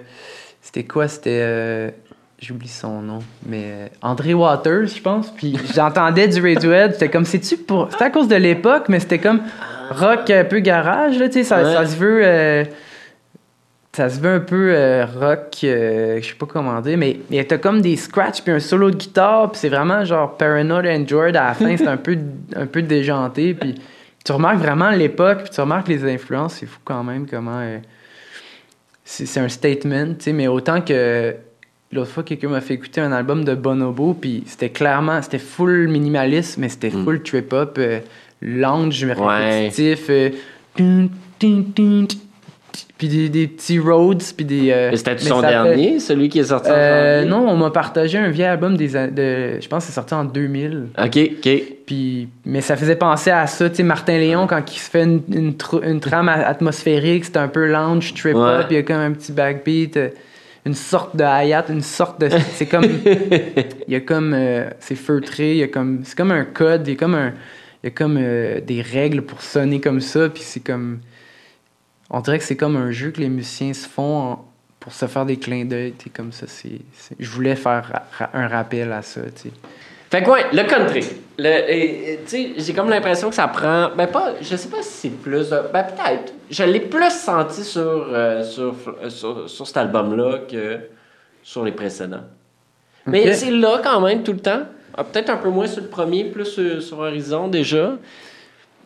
C'était quoi C'était. euh, J'oublie son nom, mais euh, André Waters, je pense. Puis j'entendais du Radiohead. C'était comme, c'est-tu pour. C'était à cause de l'époque, mais c'était comme rock un peu garage, là, tu sais. Ça, Ouais. ça se veut. Ça se veut un peu euh, rock, euh, je sais pas comment dire, mais il y a comme des scratchs puis un solo de guitare, puis c'est vraiment genre Paranoid Android à la fin, c'est un peu, un peu déjanté, puis tu remarques vraiment l'époque, puis tu remarques les influences, c'est fou quand même comment. euh, c'est un statement, tu sais, mais autant que l'autre fois, quelqu'un m'a fait écouter un album de Bonobo, puis c'était clairement, c'était full minimaliste, mais c'était Mm. full trip-hop, lounge, Ouais. répétitif, puis des, des petits roads, puis des... euh, C'était son fait- dernier, celui qui est sorti en Euh, janvier? non, on m'a partagé un vieil album des, de, je pense que c'est sorti en 2000. OK, OK. Puis, mais ça faisait penser à ça, tu sais, Martin Léon, quand il se fait une, une, tr- une trame atmosphérique, c'est un peu lounge, trip-hop, Ouais. il y a comme un petit backbeat, euh, une sorte de hi-hat, une sorte de... C'est comme... il y a comme... euh, c'est feutré, il y a comme... C'est comme un code, il y a comme un... Il y a comme des règles pour sonner comme ça, puis c'est comme... On dirait que c'est comme un jeu que les musiciens se font en- pour se faire des clins d'œil, comme ça, c'est... Je voulais faire ra- ra- un rappel à ça, tu. Fait que ouais, le country. Le, j'ai comme l'impression que ça prend. Ben pas, je sais pas si c'est plus. Ben peut-être. Je l'ai plus senti sur, euh, sur, euh, sur, sur cet album-là que sur les précédents. Mais c'est là quand même tout le temps. Ah, peut-être un peu moins sur le premier, plus sur, sur Horizon déjà.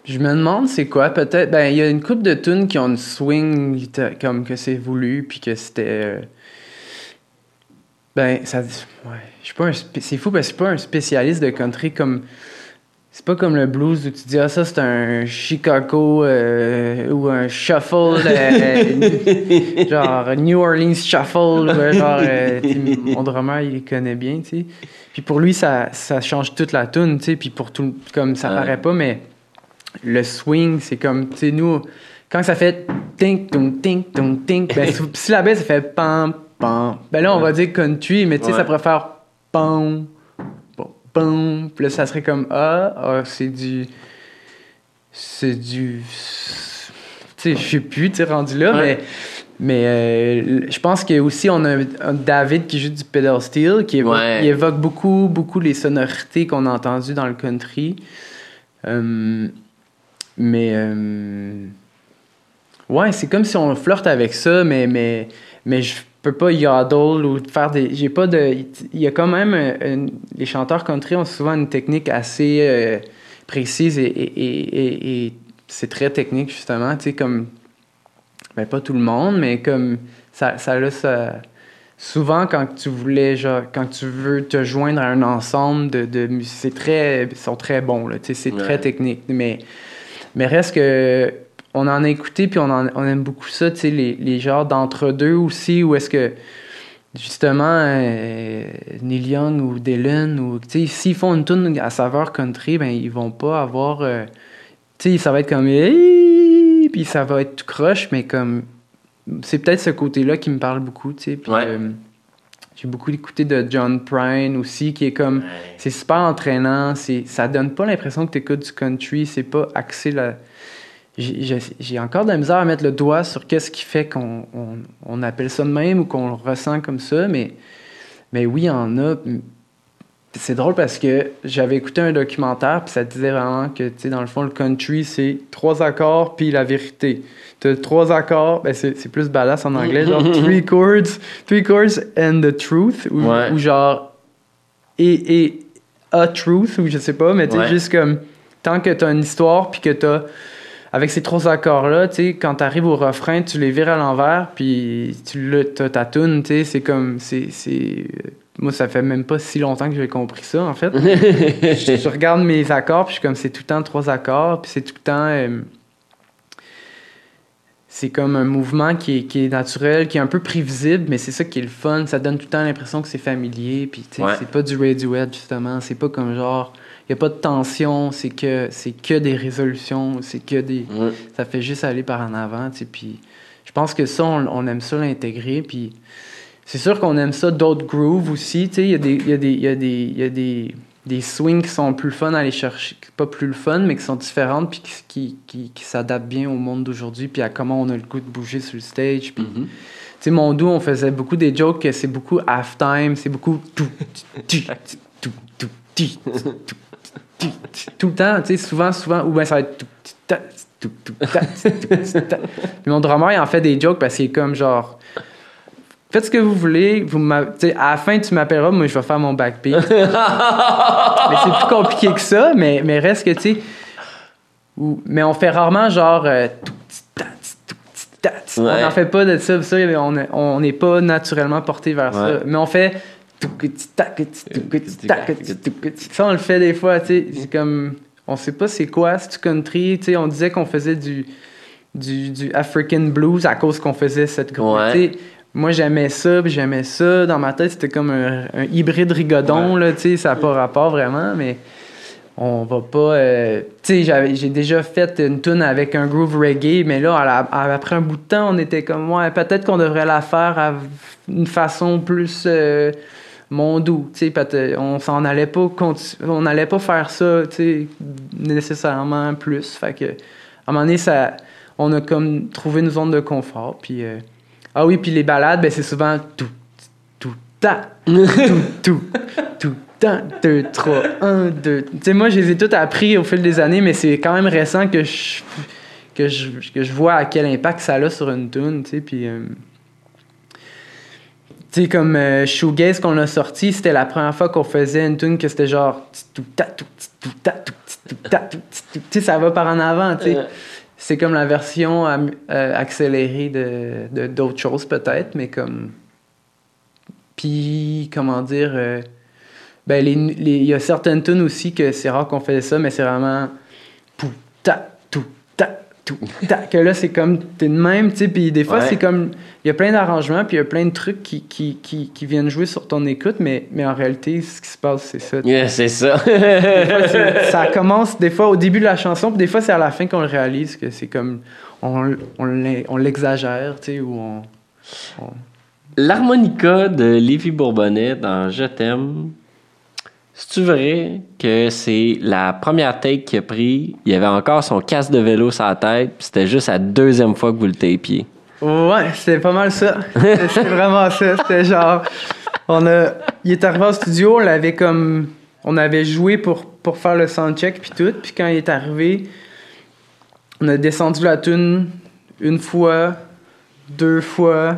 Je me demande c'est quoi, peut-être. Ben, il y a une couple de tunes qui ont une swing comme que c'est voulu, puis que c'était. euh, Ben, ça. Ouais. Je suis pas un. C'est fou parce que je suis pas un spécialiste de country comme. C'est pas comme le blues où tu dis, ah, ça c'est un Chicago euh, ou un shuffle, euh, genre New Orleans shuffle, genre, euh, mon drummer il connaît bien, tu sais. Puis pour lui, ça, ça change toute la tune, tu sais, puis pour tout, comme ça Ouais. paraît pas, mais le swing, c'est comme, tu sais, nous, quand ça fait tink, tung, tink, tung, tink, ben, si- la baisse, ça fait pam, pam. Ben là, on va dire country, mais tu sais, Ouais. ça pourrait faire pam, pam. Puis là, ça serait comme, ah, ah, c'est du. C'est du. Tu sais, je sais plus, tu sais, rendu là, Ouais. mais. Mais euh, je pense que aussi on a un, David qui joue du pedal steel, qui évoque, Ouais. il évoque beaucoup, beaucoup les sonorités qu'on a entendues dans le country. Euh, mais euh, ouais, c'est comme si on flirte avec ça, mais mais mais je peux pas yodel ou faire des. J'ai pas de. Il y a quand même un- les chanteurs country ont souvent une technique assez euh, précise et, et, et, c'est très technique justement, tu sais comme ben pas tout le monde, mais comme ça, ça a ça. Souvent, quand tu voulais, genre, quand tu veux te joindre à un ensemble de, de c'est très, ils sont très bons, là, tu sais, c'est Ouais. très technique. Mais, mais reste que, on en a écouté, puis on, en- on aime beaucoup ça, tu sais, les, les genres d'entre-deux aussi, où est-ce que justement, euh, Neil Young ou Dylan, ou, tu sais, s'ils font une tune à saveur country, ben, ils vont pas avoir. euh, tu sais, ça va être comme. Hey! Puis ça va être tout croche, mais comme. C'est peut-être ce côté-là qui me parle beaucoup, tu sais. Puis, Ouais. euh, j'ai beaucoup écouté de John Prine aussi, qui est comme. C'est super entraînant, c'est, ça donne pas l'impression que tu écoutes du country, c'est pas axé là. J'ai, j'ai- j'ai encore de la misère à mettre le doigt sur qu'est-ce qui fait qu'on on, on appelle ça de même ou qu'on le ressent comme ça, mais, mais oui, il y en a. C'est drôle parce que j'avais écouté un documentaire, puis ça disait vraiment que, tu sais, dans le fond, le country, c'est trois accords, puis la vérité. T'as trois accords, ben c'est, plus badass en anglais, genre three chords, three chords and the truth, ou, Ouais. ou genre et, et a truth, ou je sais pas, mais tu sais, Ouais. juste comme tant que t'as une histoire, puis que t'as avec ces trois accords-là, tu sais, quand t'arrives au refrain, tu les vires à l'envers, puis tu t'as ta tune, tu sais, c'est comme, c'est, c'est... Moi, ça fait même pas si longtemps que j'ai compris ça, en fait. je, je regarde mes accords, puis je suis comme, c'est tout le temps trois accords, puis c'est tout le temps... euh, c'est comme un mouvement qui est, qui est naturel, qui est un peu prévisible, mais c'est ça qui est le fun. Ça donne tout le temps l'impression que c'est familier, puis Ouais. c'est pas du Radiohead, justement. C'est pas comme genre... Il y a pas de tension, c'est que, c'est que des résolutions, c'est que des Ouais. ça fait juste aller par en avant, tu sais, puis je pense que ça, on, on aime ça l'intégrer, puis c'est sûr qu'on aime ça d'autres grooves aussi, tu sais, il y a des, il y a des, y a des, y a des, des swings qui sont plus fun à aller chercher, pas plus le fun, mais qui sont différentes, puis qui, qui, qui, qui s'adaptent bien au monde d'aujourd'hui, puis à comment on a le goût de bouger sur le stage, puis Mhm. tu sais, mon doux, on faisait beaucoup des jokes que c'est beaucoup halftime, c'est beaucoup tout, tout, tout, tout, tout, tout, tout, tout, tout le temps, tu sais, souvent, souvent, ou bien ça va être tout, tout, ta, tout, tout, ta, tout, tout, ta. Puis mon drummer, il en fait des jokes parce qu'il est comme genre, faites ce que vous voulez, vous à la fin, tu m'appelleras, moi, je vais faire mon backbeat. mais c'est plus compliqué que ça, mais, mais reste que, tu sais, mais on fait rarement genre, euh, on n'en fait pas de ça, ça on n'est pas naturellement porté vers ça, mais on fait ça on le fait des fois, tu sais, c'est comme, on sait pas c'est quoi, c'est du country, tu sais, on disait qu'on faisait du, du, du African blues à cause qu'on faisait cette groupe, moi j'aimais ça, puis j'aimais ça, dans ma tête c'était comme un, un hybride rigodon, là, tu sais, ça n'a pas rapport vraiment, mais on va pas. euh, tu sais, j'avais- j'ai déjà fait une tune avec un groove reggae, mais là, à la- à- après un bout de temps, on était comme, ouais, peut-être qu'on devrait la faire à une façon plus euh, mondou. Tu sais, peut-être- on s'en allait pas, on allait pas faire ça, tu sais, nécessairement plus. Fait que, à un moment donné, ça, on a comme trouvé une zone de confort. Puis, euh, ah oui, puis les balades, ben, c'est souvent tout, tout, ta, tout, tout, tout, ta, deux, trois, un, deux. Tu sais, moi, je les ai toutes appris au fil des années, mais c'est quand même récent que je, que je, que je vois à quel impact ça a sur une tune, tu sais, puis... euh, tu sais, comme euh, Shoegaze qu'on a sorti, c'était la première fois qu'on faisait une tune que c'était genre... tout, tout, tout, tout, tout, tout, tout. Tu sais, ça va par en avant, tu sais. C'est comme la version euh, accélérée de d'autres choses, peut-être, mais comme. Puis, comment dire. euh, ben, il y a certaines tunes aussi que c'est rare qu'on faisait ça, mais c'est vraiment. Tout, ta. Que là, c'est comme. T'es de même, tu sais. Puis des fois, Ouais. c'est comme. Il y a plein d'arrangements, puis il y a plein de trucs qui, qui, qui, qui viennent jouer sur ton écoute, mais, mais en réalité, ce qui se passe, c'est ça. yeah, c'est ça. Fois, ça commence des fois au début de la chanson, puis des fois c'est à la fin qu'on le réalise que c'est comme on, on l'exagère, tu sais, ou on, on- L'harmonica de Lévi Bourbonnais dans Je t'aime, c'est-tu vrai que c'est la première take qu'il a pris, il avait encore son casque de vélo sur la tête, puis c'était juste la deuxième fois que vous le tapiez? Ouais, c'était pas mal ça. C'était vraiment ça. C'était genre, on a, il est arrivé au studio, on l'avait comme, on avait joué pour pour faire le soundcheck puis tout, puis quand il est arrivé, on a descendu la tune une fois, deux fois,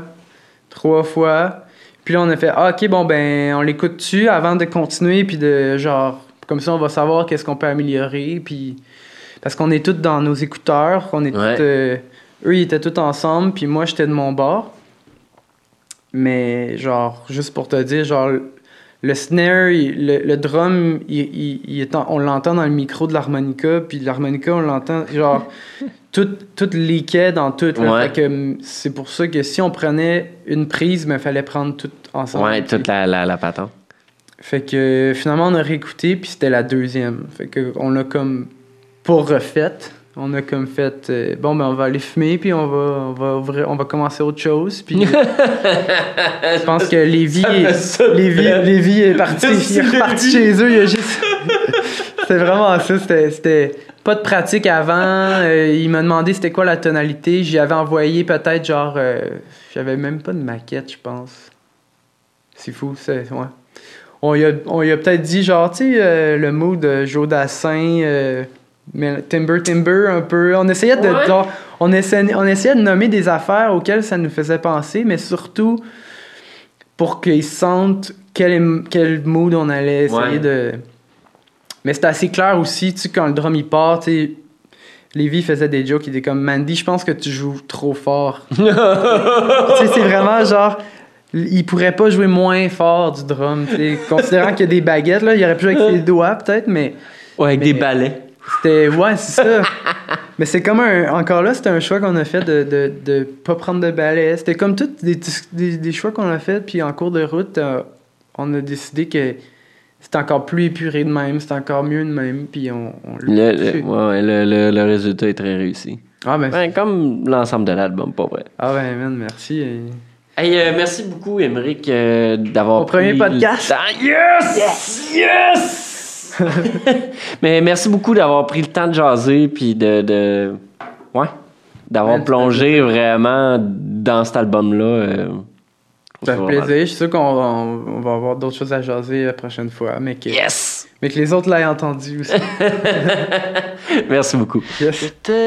trois fois. Puis là, on a fait, ah, ok, bon, ben, on l'écoute dessus avant de continuer, puis de genre, comme ça, on va savoir qu'est-ce qu'on peut améliorer, puis. Parce qu'on est tous dans nos écouteurs, on est Ouais. tous. euh, eux, ils étaient tous ensemble, puis moi, j'étais de mon bord. Mais, genre, juste pour te dire, genre, le snare, il- le, le drum, il, est en- on l'entend dans le micro de l'harmonica, puis l'harmonica, on l'entend, genre, tout, tout leakait dans tout. là. Ouais. Fait que c'est pour ça que si on prenait une prise, il fallait prendre tout ensemble. Ouais, toute la, la, la patente. Fait que finalement, on a réécouté, puis c'était la deuxième. Fait que on a comme pas refait. On a comme fait, euh, bon, ben on va aller fumer, puis on va, on va, ouvrir- on va commencer autre chose. Puis je pense que Lévi, ça, Lévi. Lévi est parti, il est reparti chez eux. Il a juste. c'était vraiment ça. C'était, c'était pas de pratique avant. euh, il m'a demandé c'était quoi la tonalité. J'y avais envoyé peut-être genre. euh, J'avais même pas de maquette, je pense. C'est fou, c'est. Ouais. On y a, on y a peut-être dit genre, tu sais, euh, le mot de Jodassin, euh, mais Timber Timber un peu. On essayait de. Ouais. genre, on, essayait, on essayait de nommer des affaires auxquelles ça nous faisait penser, mais surtout pour qu'ils sentent quel, quel mood on allait essayer Ouais. de. Mais c'était assez clair aussi, tu sais, quand le drum il part, tu sais. Lévi faisait des jokes, il était comme Mandy, je pense que tu joues trop fort. tu sais, c'est vraiment genre. Il pourrait pas jouer moins fort du drum, tu sais. Considérant qu'il y a des baguettes, là, il aurait pu jouer avec ses doigts peut-être, mais Ouais, avec Mais- des balais. c'était. Ouais, c'est ça. mais c'est comme un. Encore là, c'était un choix qu'on a fait de, de, de pas prendre de balai. C'était comme tous des, des, des choix qu'on a fait, puis en cours de route, euh, on a décidé que c'était encore plus épuré de même, c'était encore mieux de même, puis on. on Le, le- ouais, ouais, le, le, le résultat est très réussi. Ah, ben, Ben, comme l'ensemble de l'album, pas vrai. ah, ben, man, merci. et- Hey, euh, merci beaucoup, Émeric, euh, d'avoir Au premier pris podcast. le temps. Yes! Yes! Mais merci beaucoup d'avoir pris le temps de jaser, puis de... de... Ouais. D'avoir Ouais, plongé vraiment dans cet album-là. euh, Ça fait plaisir. Je suis sûr qu'on va, on, on va avoir d'autres choses à jaser la prochaine fois, mais que, Yes! mais que les autres l'aient entendu aussi. Merci beaucoup. Yes. Tellement